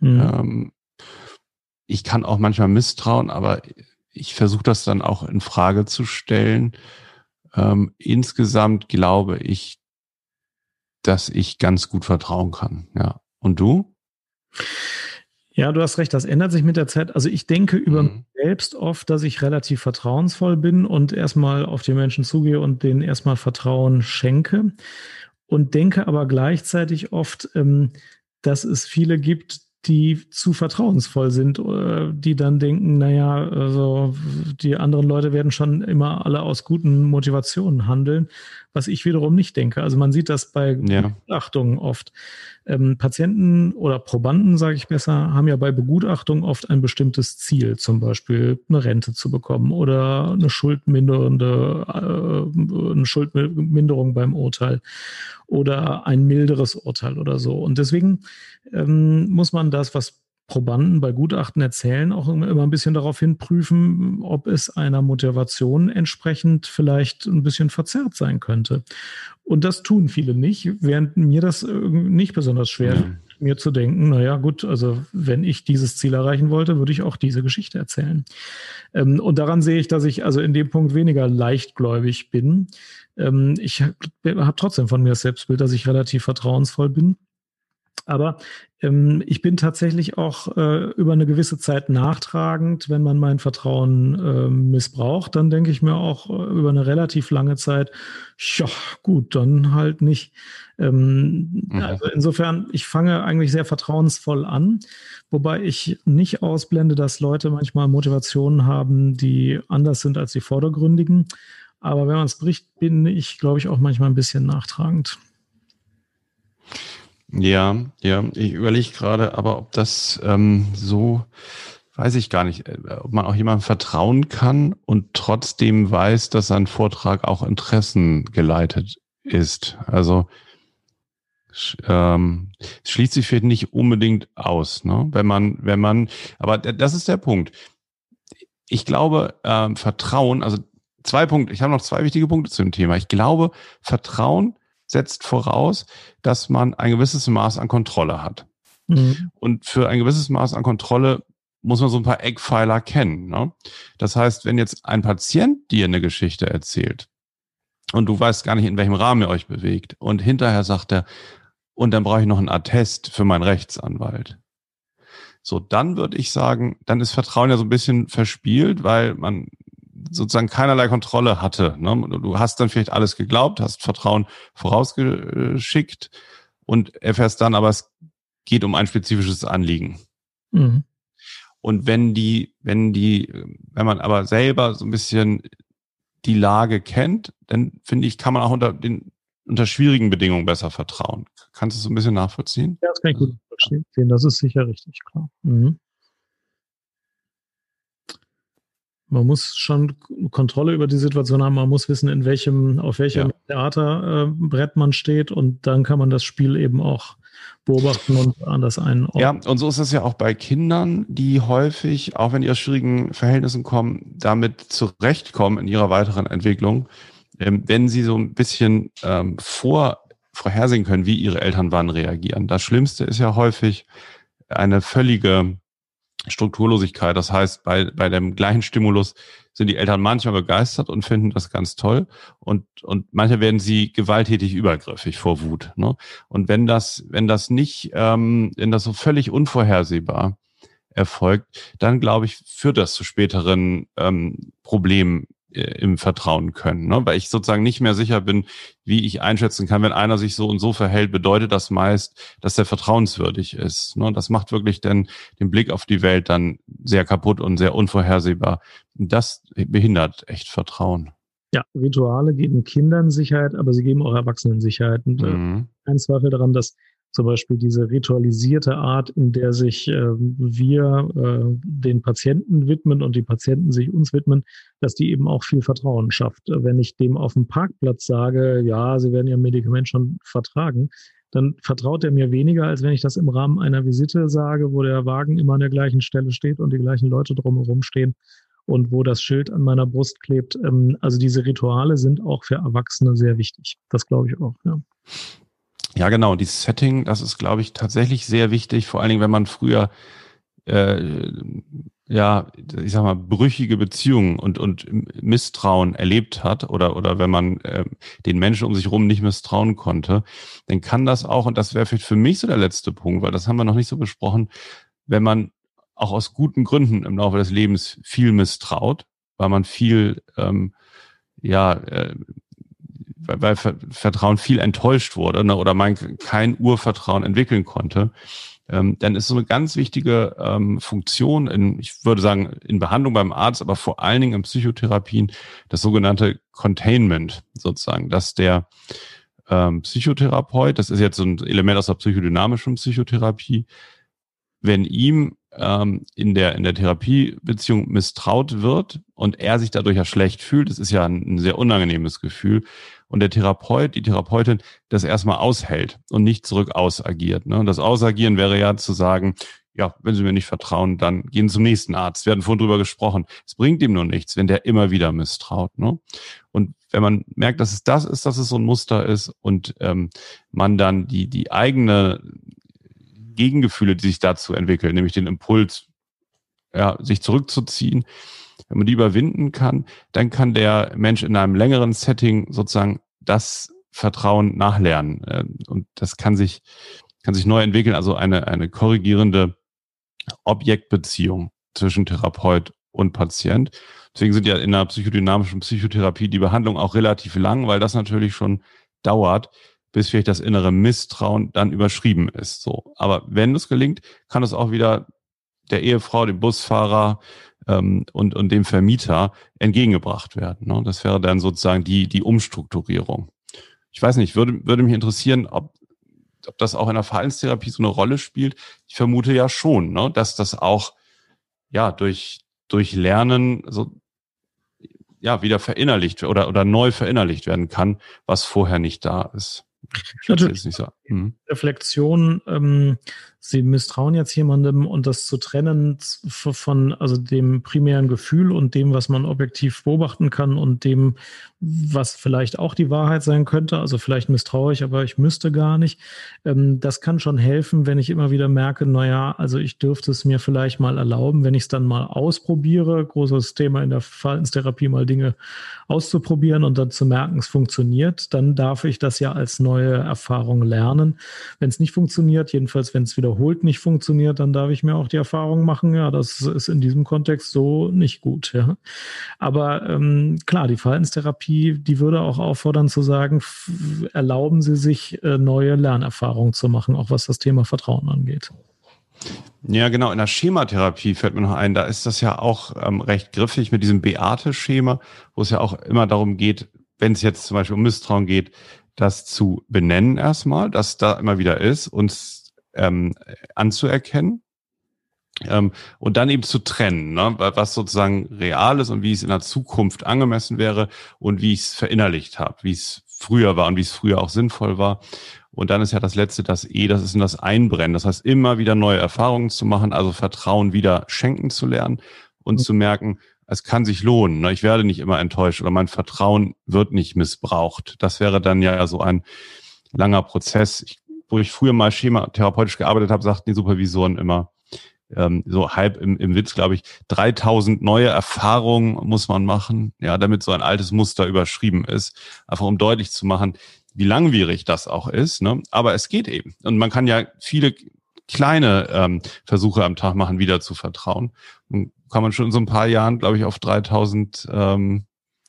Mhm. Ähm, ich kann auch manchmal misstrauen, aber ich versuche das dann auch in Frage zu stellen. Ähm, insgesamt glaube ich, dass ich ganz gut vertrauen kann. Ja. Und du? Ja, du hast recht, das ändert sich mit der Zeit. Also ich denke über mhm. mich selbst oft, dass ich relativ vertrauensvoll bin und erstmal auf die Menschen zugehe und denen erstmal Vertrauen schenke. Und denke aber gleichzeitig oft, ähm, dass es viele gibt, die zu vertrauensvoll sind, äh, die dann denken, naja, also die anderen Leute werden schon immer alle aus guten Motivationen handeln, was ich wiederum nicht denke. Also man sieht das bei ja. Begutachtungen oft. Ähm, Patienten oder Probanden, sage ich besser, haben ja bei Begutachtung oft ein bestimmtes Ziel, zum Beispiel eine Rente zu bekommen oder eine schuldmindernde, äh, eine Schuldminderung beim Urteil oder ein milderes Urteil oder so. Und deswegen ähm, muss man das, was Probanden bei Gutachten erzählen, auch immer, ein bisschen darauf hin prüfen, ob es einer Motivation entsprechend vielleicht ein bisschen verzerrt sein könnte. Und das tun viele nicht, während mir das nicht besonders schwer ja. mir zu denken, naja gut, also wenn ich dieses Ziel erreichen wollte, würde ich auch diese Geschichte erzählen. Ähm, und daran sehe ich, dass ich also in dem Punkt weniger leichtgläubig bin. Ähm, ich habe trotzdem von mir das Selbstbild, dass ich relativ vertrauensvoll bin. Aber ähm, ich bin tatsächlich auch äh, über eine gewisse Zeit nachtragend. Wenn man mein Vertrauen äh, missbraucht, dann denke ich mir auch äh, über eine relativ lange Zeit, ja, gut, dann halt nicht. Ähm, mhm. Also insofern, ich fange eigentlich sehr vertrauensvoll an, wobei ich nicht ausblende, dass Leute manchmal Motivationen haben, die anders sind als die vordergründigen. Aber wenn man es bricht, bin ich, glaube ich, auch manchmal ein bisschen nachtragend. Ja, ja, ich überlege gerade, aber ob das ähm, so, weiß ich gar nicht, äh, ob man auch jemandem vertrauen kann und trotzdem weiß, dass sein Vortrag auch Interessen geleitet ist. Also ähm, schließt sich vielleicht nicht unbedingt aus, ne? Wenn man, wenn man, aber das ist der Punkt. Ich glaube, ähm, Vertrauen, also zwei Punkte, ich habe noch zwei wichtige Punkte zu dem Thema. Ich glaube, Vertrauen setzt voraus, dass man ein gewisses Maß an Kontrolle hat. Mhm. Und für ein gewisses Maß an Kontrolle muss man so ein paar Eckpfeiler kennen. Ne? Das heißt, wenn jetzt ein Patient dir eine Geschichte erzählt und du weißt gar nicht, in welchem Rahmen ihr euch bewegt und hinterher sagt er, und dann brauche ich noch einen Attest für meinen Rechtsanwalt. So, dann würde ich sagen, dann ist Vertrauen ja so ein bisschen verspielt, weil man sozusagen keinerlei Kontrolle hatte. Ne? Du hast dann vielleicht alles geglaubt, hast Vertrauen vorausgeschickt und erfährst dann, aber es geht um ein spezifisches Anliegen. Mhm. Und wenn die, wenn die, wenn man aber selber so ein bisschen die Lage kennt, dann finde ich, kann man auch unter den unter schwierigen Bedingungen besser vertrauen. Kannst du es so ein bisschen nachvollziehen? Ja, das kann ich gut verstehen. Das ist sicher richtig klar. Mhm. Man muss schon Kontrolle über die Situation haben. Man muss wissen, in welchem, auf welchem ja. Theaterbrett äh, man steht und dann kann man das Spiel eben auch beobachten und anders einordnen. Ja, und so ist es ja auch bei Kindern, die häufig, auch wenn die aus schwierigen Verhältnissen kommen, damit zurechtkommen in ihrer weiteren Entwicklung, ähm, wenn sie so ein bisschen ähm, vor vorhersehen können, wie ihre Eltern wann reagieren. Das Schlimmste ist ja häufig eine völlige Strukturlosigkeit. Das heißt, bei, bei dem gleichen Stimulus sind die Eltern manchmal begeistert und finden das ganz toll und, und manchmal werden sie gewalttätig übergriffig vor Wut. Ne? Und wenn das, wenn das nicht, ähm, wenn das so völlig unvorhersehbar erfolgt, dann glaube ich, führt das zu späteren ähm, Problemen im Vertrauen können. Ne? Weil ich sozusagen nicht mehr sicher bin, wie ich einschätzen kann, wenn einer sich so und so verhält, bedeutet das meist, dass der vertrauenswürdig ist. Ne? Das macht wirklich dann den Blick auf die Welt dann sehr kaputt und sehr unvorhersehbar. Das behindert echt Vertrauen. Ja, Rituale geben Kindern Sicherheit, aber sie geben auch Erwachsenen Sicherheit. Und äh, mhm. kein Zweifel daran, dass zum Beispiel diese ritualisierte Art, in der sich äh, wir äh, den Patienten widmen und die Patienten sich uns widmen, dass die eben auch viel Vertrauen schafft. Wenn ich dem auf dem Parkplatz sage, ja, sie werden ihr Medikament schon vertragen, dann vertraut er mir weniger, als wenn ich das im Rahmen einer Visite sage, wo der Wagen immer an der gleichen Stelle steht und die gleichen Leute drumherum stehen und wo das Schild an meiner Brust klebt. Ähm, also diese Rituale sind auch für Erwachsene sehr wichtig. Das glaube ich auch, ja. Ja, genau. Dieses Setting, das ist, glaube ich, tatsächlich sehr wichtig, vor allen Dingen, wenn man früher äh, ja, ich sag mal, brüchige Beziehungen und, und Misstrauen erlebt hat oder, oder wenn man äh, den Menschen um sich herum nicht misstrauen konnte, dann kann das auch, und das wäre vielleicht für mich so der letzte Punkt, weil das haben wir noch nicht so besprochen, wenn man auch aus guten Gründen im Laufe des Lebens viel misstraut, weil man viel, ähm, ja, äh, weil, Vertrauen viel enttäuscht wurde ne, oder man kein Urvertrauen entwickeln konnte, ähm, dann ist so eine ganz wichtige ähm, Funktion in, ich würde sagen, in Behandlung beim Arzt, aber vor allen Dingen in Psychotherapien, das sogenannte Containment sozusagen, dass der ähm, Psychotherapeut, das ist jetzt so ein Element aus der psychodynamischen Psychotherapie, wenn ihm ähm, in der in der Therapiebeziehung misstraut wird und er sich dadurch ja schlecht fühlt, das ist ja ein, ein sehr unangenehmes Gefühl, und der Therapeut, die Therapeutin das erstmal aushält und nicht zurück ausagiert. Ne? Und das Ausagieren wäre ja zu sagen, ja, wenn Sie mir nicht vertrauen, dann gehen Sie zum nächsten Arzt. Wir hatten vorhin drüber gesprochen. Es bringt ihm nur nichts, wenn der immer wieder misstraut. Ne? Und wenn man merkt, dass es das ist, dass es so ein Muster ist und ähm, man dann die, die eigene Gegengefühle, die sich dazu entwickeln, nämlich den Impuls, ja, sich zurückzuziehen, wenn man die überwinden kann, dann kann der Mensch in einem längeren Setting sozusagen das Vertrauen nachlernen. Äh, und das kann sich, kann sich neu entwickeln, also eine, eine korrigierende Objektbeziehung zwischen Therapeut und Patient. Deswegen sind ja in der psychodynamischen Psychotherapie die Behandlung auch relativ lang, weil das natürlich schon dauert, bis vielleicht das innere Misstrauen dann überschrieben ist. So. Aber wenn es gelingt, kann es auch wieder der Ehefrau, dem Busfahrer, ähm, und, und dem Vermieter entgegengebracht werden. Ne? Das wäre dann sozusagen die, die Umstrukturierung. Ich weiß nicht, würde, würde mich interessieren, ob, ob das auch in der Verhaltenstherapie so eine Rolle spielt. Ich vermute ja schon, ne? dass das auch ja durch, durch Lernen so ja wieder verinnerlicht oder, oder neu verinnerlicht werden kann, was vorher nicht da ist. Ich so. mhm. Reflexion, ähm, sie misstrauen jetzt jemandem und das zu trennen von also dem primären Gefühl und dem, was man objektiv beobachten kann und dem, was vielleicht auch die Wahrheit sein könnte. Also vielleicht misstraue ich, aber ich müsste gar nicht. Ähm, das kann schon helfen, wenn ich immer wieder merke, naja, also ich dürfte es mir vielleicht mal erlauben, wenn ich es dann mal ausprobiere. Großes Thema in der Verhaltenstherapie, mal Dinge auszuprobieren und dann zu merken, es funktioniert. Dann darf ich das ja als neue Erfahrung lernen. Wenn es nicht funktioniert, jedenfalls wenn es wieder wiederholt nicht funktioniert, dann darf ich mir auch die Erfahrung machen, ja, das ist in diesem Kontext so nicht gut. Ja. Aber ähm, klar, die Verhaltenstherapie, die würde auch auffordern zu sagen, erlauben Sie sich äh, neue Lernerfahrungen zu machen, auch was das Thema Vertrauen angeht. Ja, genau. In der Schematherapie fällt mir noch ein, da ist das ja auch ähm, recht griffig mit diesem Beate-Schema, wo es ja auch immer darum geht, wenn es jetzt zum Beispiel um Misstrauen geht, das zu benennen erstmal, dass da immer wieder ist und ähm, anzuerkennen ähm, und dann eben zu trennen, ne? was sozusagen real ist und wie es in der Zukunft angemessen wäre und wie ich es verinnerlicht habe, wie es früher war und wie es früher auch sinnvoll war. Und dann ist ja das letzte, das E, das ist in das Einbrennen. Das heißt, immer wieder neue Erfahrungen zu machen, also Vertrauen wieder schenken zu lernen und mhm. zu merken, es kann sich lohnen. Ne? Ich werde nicht immer enttäuscht oder mein Vertrauen wird nicht missbraucht. Das wäre dann ja so ein langer Prozess. Ich wo ich früher mal schematherapeutisch gearbeitet habe, sagten die Supervisoren immer, ähm, so halb im, im Witz, glaube ich, 3000 neue Erfahrungen muss man machen, ja, damit so ein altes Muster überschrieben ist, einfach um deutlich zu machen, wie langwierig das auch ist. Ne? Aber es geht eben. Und man kann ja viele kleine ähm, Versuche am Tag machen, wieder zu vertrauen. Dann kann man schon in so ein paar Jahren, glaube ich, auf 3000 ähm,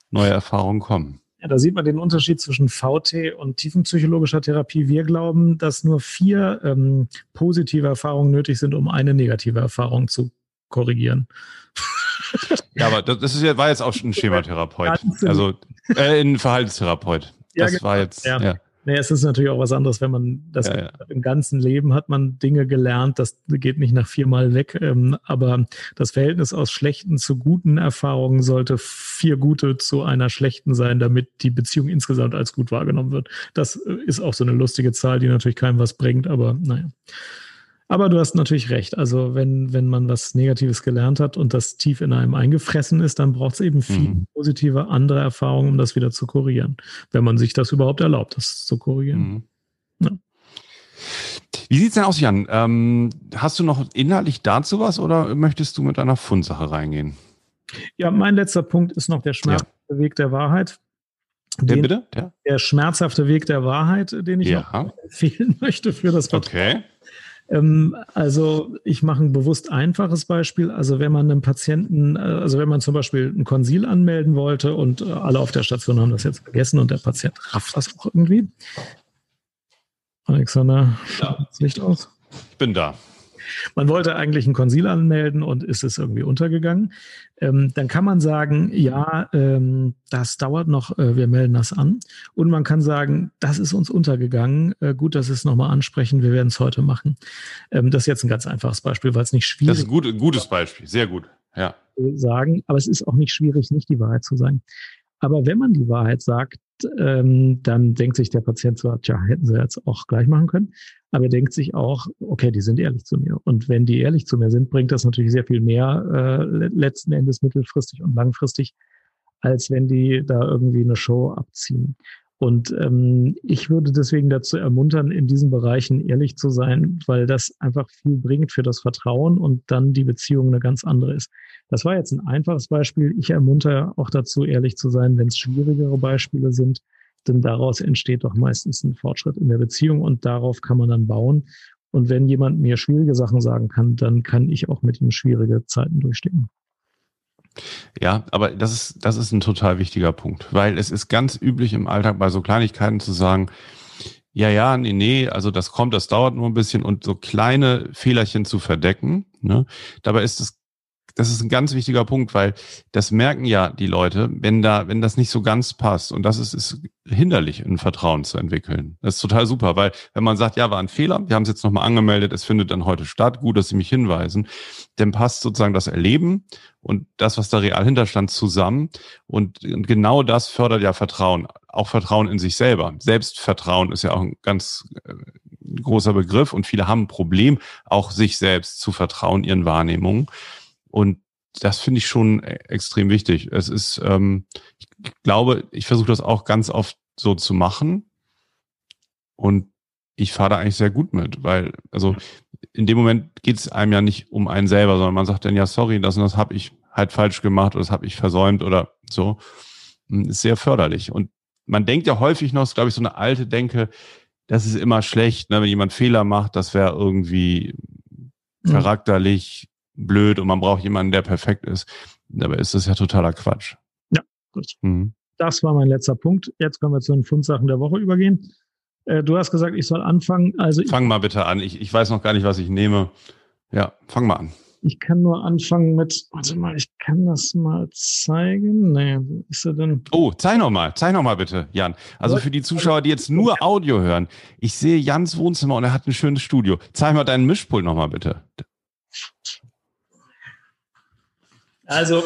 neue Erfahrungen kommen. Ja, da sieht man den Unterschied zwischen VT und tiefenpsychologischer Therapie. Wir glauben, dass nur vier ähm, positive Erfahrungen nötig sind, um eine negative Erfahrung zu korrigieren. Ja, aber das, ist ja, war jetzt auch schon ein Schematherapeut. Also äh, ein Verhaltenstherapeut. Das ja, genau. war jetzt, ja. ja. Naja, es ist natürlich auch was anderes, wenn man das Ja, ja. im ganzen Leben hat man Dinge gelernt, das geht nicht nach viermal weg. Ähm, aber das Verhältnis aus schlechten zu guten Erfahrungen sollte vier gute zu einer schlechten sein, damit die Beziehung insgesamt als gut wahrgenommen wird. Das äh, ist auch so eine lustige Zahl, die natürlich keinem was bringt, aber naja. Aber du hast natürlich recht. Also wenn, wenn man was Negatives gelernt hat und das tief in einem eingefressen ist, dann braucht es eben viel Mhm. positive andere Erfahrungen, um das wieder zu korrigieren. Wenn man sich das überhaupt erlaubt, das zu korrigieren. Mhm. Ja. Wie sieht's denn aus, Jan? Ähm, hast du noch inhaltlich dazu was oder möchtest du mit einer Fundsache reingehen? Ja, mein letzter Punkt ist noch der schmerzhafte Weg der Wahrheit. Der Den, bitte? Der? der schmerzhafte Weg der Wahrheit, den ich Ja. noch empfehlen möchte für das Vertrauen. Okay. Ähm, also ich mache ein bewusst einfaches Beispiel. Also wenn man einem Patienten, äh, also wenn man zum Beispiel ein Konsil anmelden wollte und äh, alle auf der Station haben das jetzt vergessen und der Patient rafft das auch irgendwie. Alexander, Ja. das Licht aus. Ich bin da. Man wollte eigentlich ein Konsil anmelden und ist es irgendwie untergegangen. Ähm, dann kann man sagen, ja, ähm, das dauert noch, äh, wir melden das an. Und man kann sagen, das ist uns untergegangen. Äh, gut, dass Sie es nochmal ansprechen, wir werden es heute machen. Ähm, das ist jetzt ein ganz einfaches Beispiel, weil es nicht Das schwierig ist ein gut, gutes Beispiel. Sehr gut. Ja. sagen, aber es ist auch nicht schwierig, nicht die Wahrheit zu sagen. Aber wenn man die Wahrheit sagt, ähm, dann denkt sich der Patient zwar, tja, hätten sie jetzt auch gleich machen können, aber er denkt sich auch, okay, die sind ehrlich zu mir. Und wenn die ehrlich zu mir sind, bringt das natürlich sehr viel mehr äh, le- letzten Endes mittelfristig und langfristig, als wenn die da irgendwie eine Show abziehen. Und ähm, ich würde deswegen dazu ermuntern, in diesen Bereichen ehrlich zu sein, weil das einfach viel bringt für das Vertrauen und dann die Beziehung eine ganz andere ist. Das war jetzt ein einfaches Beispiel. Ich ermuntere auch dazu, ehrlich zu sein, wenn es schwierigere Beispiele sind, denn daraus entsteht doch meistens ein Fortschritt in der Beziehung und darauf kann man dann bauen. Und wenn jemand mir schwierige Sachen sagen kann, dann kann ich auch mit ihm schwierige Zeiten durchstehen. Ja, aber das ist, das ist ein total wichtiger Punkt, weil es ist ganz üblich im Alltag bei so Kleinigkeiten zu sagen, ja, ja, nee, nee, also das kommt, das dauert nur ein bisschen und so kleine Fehlerchen zu verdecken. Ne? Dabei ist es, das ist ein ganz wichtiger Punkt, weil das merken ja die Leute, wenn da, wenn das nicht so ganz passt und das ist, ist hinderlich, ein Vertrauen zu entwickeln. Das ist total super, weil wenn man sagt, ja, war ein Fehler, wir haben es jetzt nochmal angemeldet, es findet dann heute statt, gut, dass Sie mich hinweisen, dann passt sozusagen das Erleben und das, was da real hinterstand, zusammen. Und genau das fördert ja Vertrauen. Auch Vertrauen in sich selber. Selbstvertrauen ist ja auch ein ganz äh, großer Begriff und viele haben ein Problem, auch sich selbst zu vertrauen, ihren Wahrnehmungen. Und das finde ich schon e- extrem wichtig. Es ist, ähm, ich glaube, ich versuche das auch ganz oft so zu machen. Und ich fahre da eigentlich sehr gut mit, weil, also in dem Moment geht es einem ja nicht um einen selber, sondern man sagt dann, ja, sorry, das und das habe ich halt falsch gemacht oder das habe ich versäumt oder so. Hm, Ist sehr förderlich. Und man denkt ja häufig noch, glaube ich, so eine alte Denke, das ist immer schlecht, ne, wenn jemand Fehler macht, das wäre irgendwie Mhm. charakterlich blöd und man braucht jemanden, der perfekt ist. Dabei ist das ja totaler Quatsch. Gut. Mhm. Das war mein letzter Punkt. Jetzt können wir zu den Fundsachen der Woche übergehen. Äh, du hast gesagt, ich soll anfangen. Also ich, Fang mal bitte an. Ich, ich weiß noch gar nicht, was ich nehme. Ja, fang mal an. ich kann nur anfangen mit, warte mal, ich kann das mal zeigen. Nee, ist er denn? Oh, zeig noch mal, zeig noch mal bitte, Jan. Also für die Zuschauer, die jetzt nur Audio hören, ich sehe Jans Wohnzimmer und er hat ein schönes Studio. Zeig mal deinen Mischpult noch mal bitte. Also,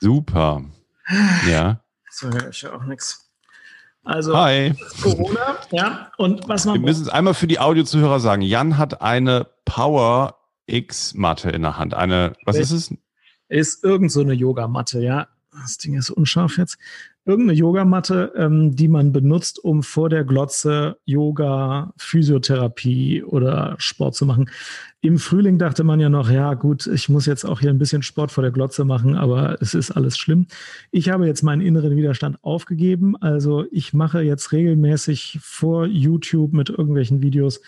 Super. Ja. so höre ich ja auch nichts. Also, Hi. Corona, ja. Und was Wir man müssen es einmal für die Audiozuhörer sagen. Jan hat eine Power X Matte in der Hand. Eine, was ist es? ist irgend so eine Yogamatte, ja. Das Ding ist unscharf jetzt. Irgendeine Yogamatte, ähm, die man benutzt, um vor der Glotze Yoga, Physiotherapie oder Sport zu machen. Im Frühling dachte man ja noch, ja gut, ich muss jetzt auch hier ein bisschen Sport vor der Glotze machen, aber es ist alles schlimm. Ich habe jetzt meinen inneren Widerstand aufgegeben. Also ich mache jetzt regelmäßig vor YouTube mit irgendwelchen Videos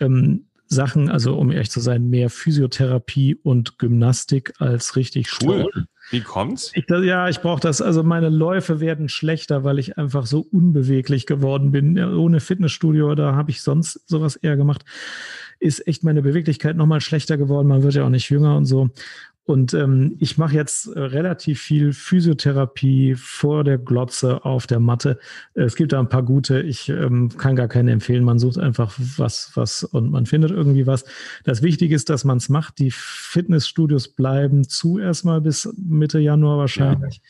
ähm, Sachen, also um ehrlich zu sein, mehr Physiotherapie und Gymnastik als richtig Cool. Sport. Wie kommt's? Ich, ja, ich brauche das. Also meine Läufe werden schlechter, weil ich einfach so unbeweglich geworden bin. Ohne Fitnessstudio, da habe ich sonst sowas eher gemacht. Ist echt meine Beweglichkeit nochmal schlechter geworden. Man wird ja auch nicht jünger und so. Und ähm, ich mache jetzt äh, relativ viel Physiotherapie vor der Glotze auf der Matte. Es gibt da ein paar gute. Ich ähm, kann gar keine empfehlen. Man sucht einfach was, was und man findet irgendwie was. Das Wichtige ist, dass man es macht. Die Fitnessstudios bleiben zu erstmal bis Mitte Januar wahrscheinlich. Ja.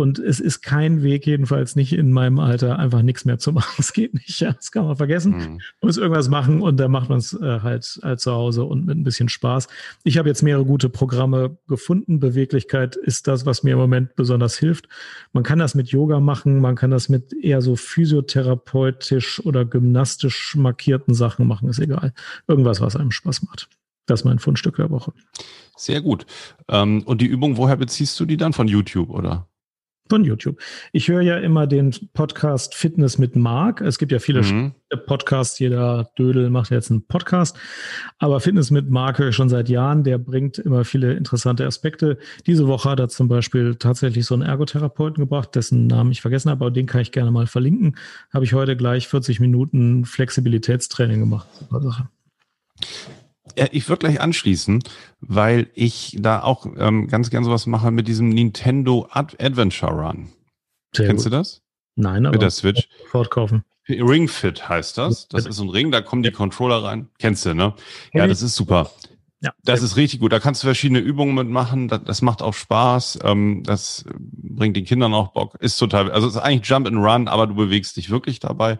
Und es ist kein Weg, jedenfalls nicht in meinem Alter, einfach nichts mehr zu machen. Es geht nicht, ja, das kann man vergessen. Mhm. Man muss irgendwas machen und dann macht man es äh, halt, halt zu Hause und mit ein bisschen Spaß. Ich habe jetzt mehrere gute Programme gefunden. Beweglichkeit ist das, was mir im Moment besonders hilft. Man kann das mit Yoga machen, man kann das mit eher so physiotherapeutisch oder gymnastisch markierten Sachen machen, ist egal. Irgendwas, was einem Spaß macht. Das ist mein Fundstück der Woche. Sehr gut. Ähm, und die Übung, woher beziehst du die dann? Von YouTube, oder? Von YouTube. Ich höre ja immer den Podcast Fitness mit Marc. Es gibt ja viele mhm. Podcasts, jeder Dödel macht jetzt einen Podcast. Aber Fitness mit Marc höre ich schon seit Jahren. Der bringt immer viele interessante Aspekte. Diese Woche hat er zum Beispiel tatsächlich so einen Ergotherapeuten gebracht, dessen Namen ich vergessen habe, aber den kann ich gerne mal verlinken. Habe ich heute gleich 40 Minuten Flexibilitätstraining gemacht. Super Sache. Ich würde gleich anschließen, weil ich da auch ähm, ganz gern sowas mache mit diesem Nintendo Ad Adventure Run. Sehr Kennst gut. du das? Nein, aber mit der Switch. Fortkaufen. Ring Fit heißt das. Das ist ein Ring, da kommen die Controller rein. Kennst du, ne? Ja, das ist super. Ja. Das ist richtig gut. Da kannst du verschiedene Übungen mitmachen. Das, das macht auch Spaß. Ähm, das bringt den Kindern auch Bock. Ist total, also es ist eigentlich Jump and Run, aber du bewegst dich wirklich dabei.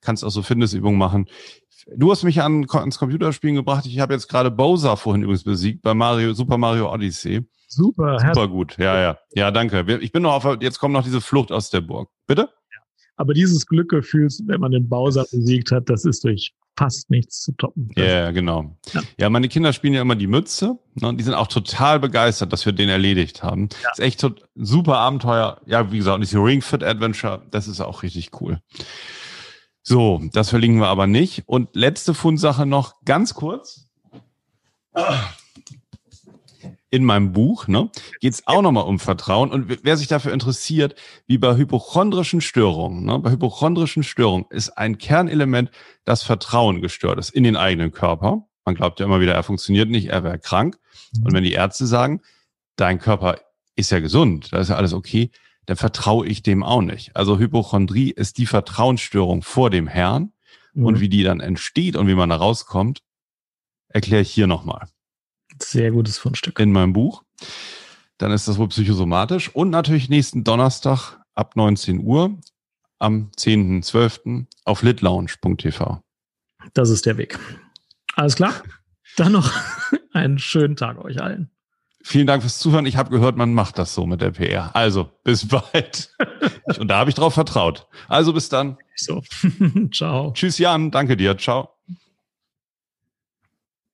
Kannst auch so Fitnessübungen machen. Du hast mich an, ans Computerspielen gebracht. Ich habe jetzt gerade Bowser vorhin übrigens besiegt bei Mario, Super Mario Odyssey. Super. Super gut. Ja, ja. Ja, danke. Ich bin noch auf, jetzt kommt noch diese Flucht aus der Burg. Bitte? Aber dieses Glückgefühl, wenn man den Bowser besiegt hat, das ist durch fast nichts zu toppen. Ja, yeah, genau. Ja. ja. meine Kinder spielen ja immer die Mütze. Ne, die sind auch total begeistert, dass wir den erledigt haben. Ja. Ist echt super Abenteuer. Ja, wie gesagt, diese Ring Fit Adventure, das ist auch richtig cool. So, das verlinken wir aber nicht. Und letzte Fundsache noch ganz kurz. In meinem Buch ne, geht es auch nochmal um Vertrauen. Und wer sich dafür interessiert, wie bei hypochondrischen Störungen, ne, bei hypochondrischen Störungen ist ein Kernelement, das Vertrauen gestört ist in den eigenen Körper. Man glaubt ja immer wieder, er funktioniert nicht, er wäre krank. Und wenn die Ärzte sagen, dein Körper ist ja gesund, da ist ja alles okay, dann vertraue ich dem auch nicht. Also Hypochondrie ist die Vertrauensstörung vor dem Herrn. Mhm. Und wie die dann entsteht und wie man da rauskommt, erkläre ich hier nochmal. Sehr gutes Fundstück. In meinem Buch. Dann ist das wohl psychosomatisch. Und natürlich nächsten Donnerstag ab 19 Uhr am 10.12. auf litlounge.tv. Das ist der Weg. Alles klar. Dann noch einen schönen Tag euch allen. Vielen Dank fürs Zuhören. Ich habe gehört, man macht das so mit der PR. Also, bis bald. Und da habe ich drauf vertraut. Also, bis dann. So. Ciao. Tschüss, Jan. Danke dir. Ciao.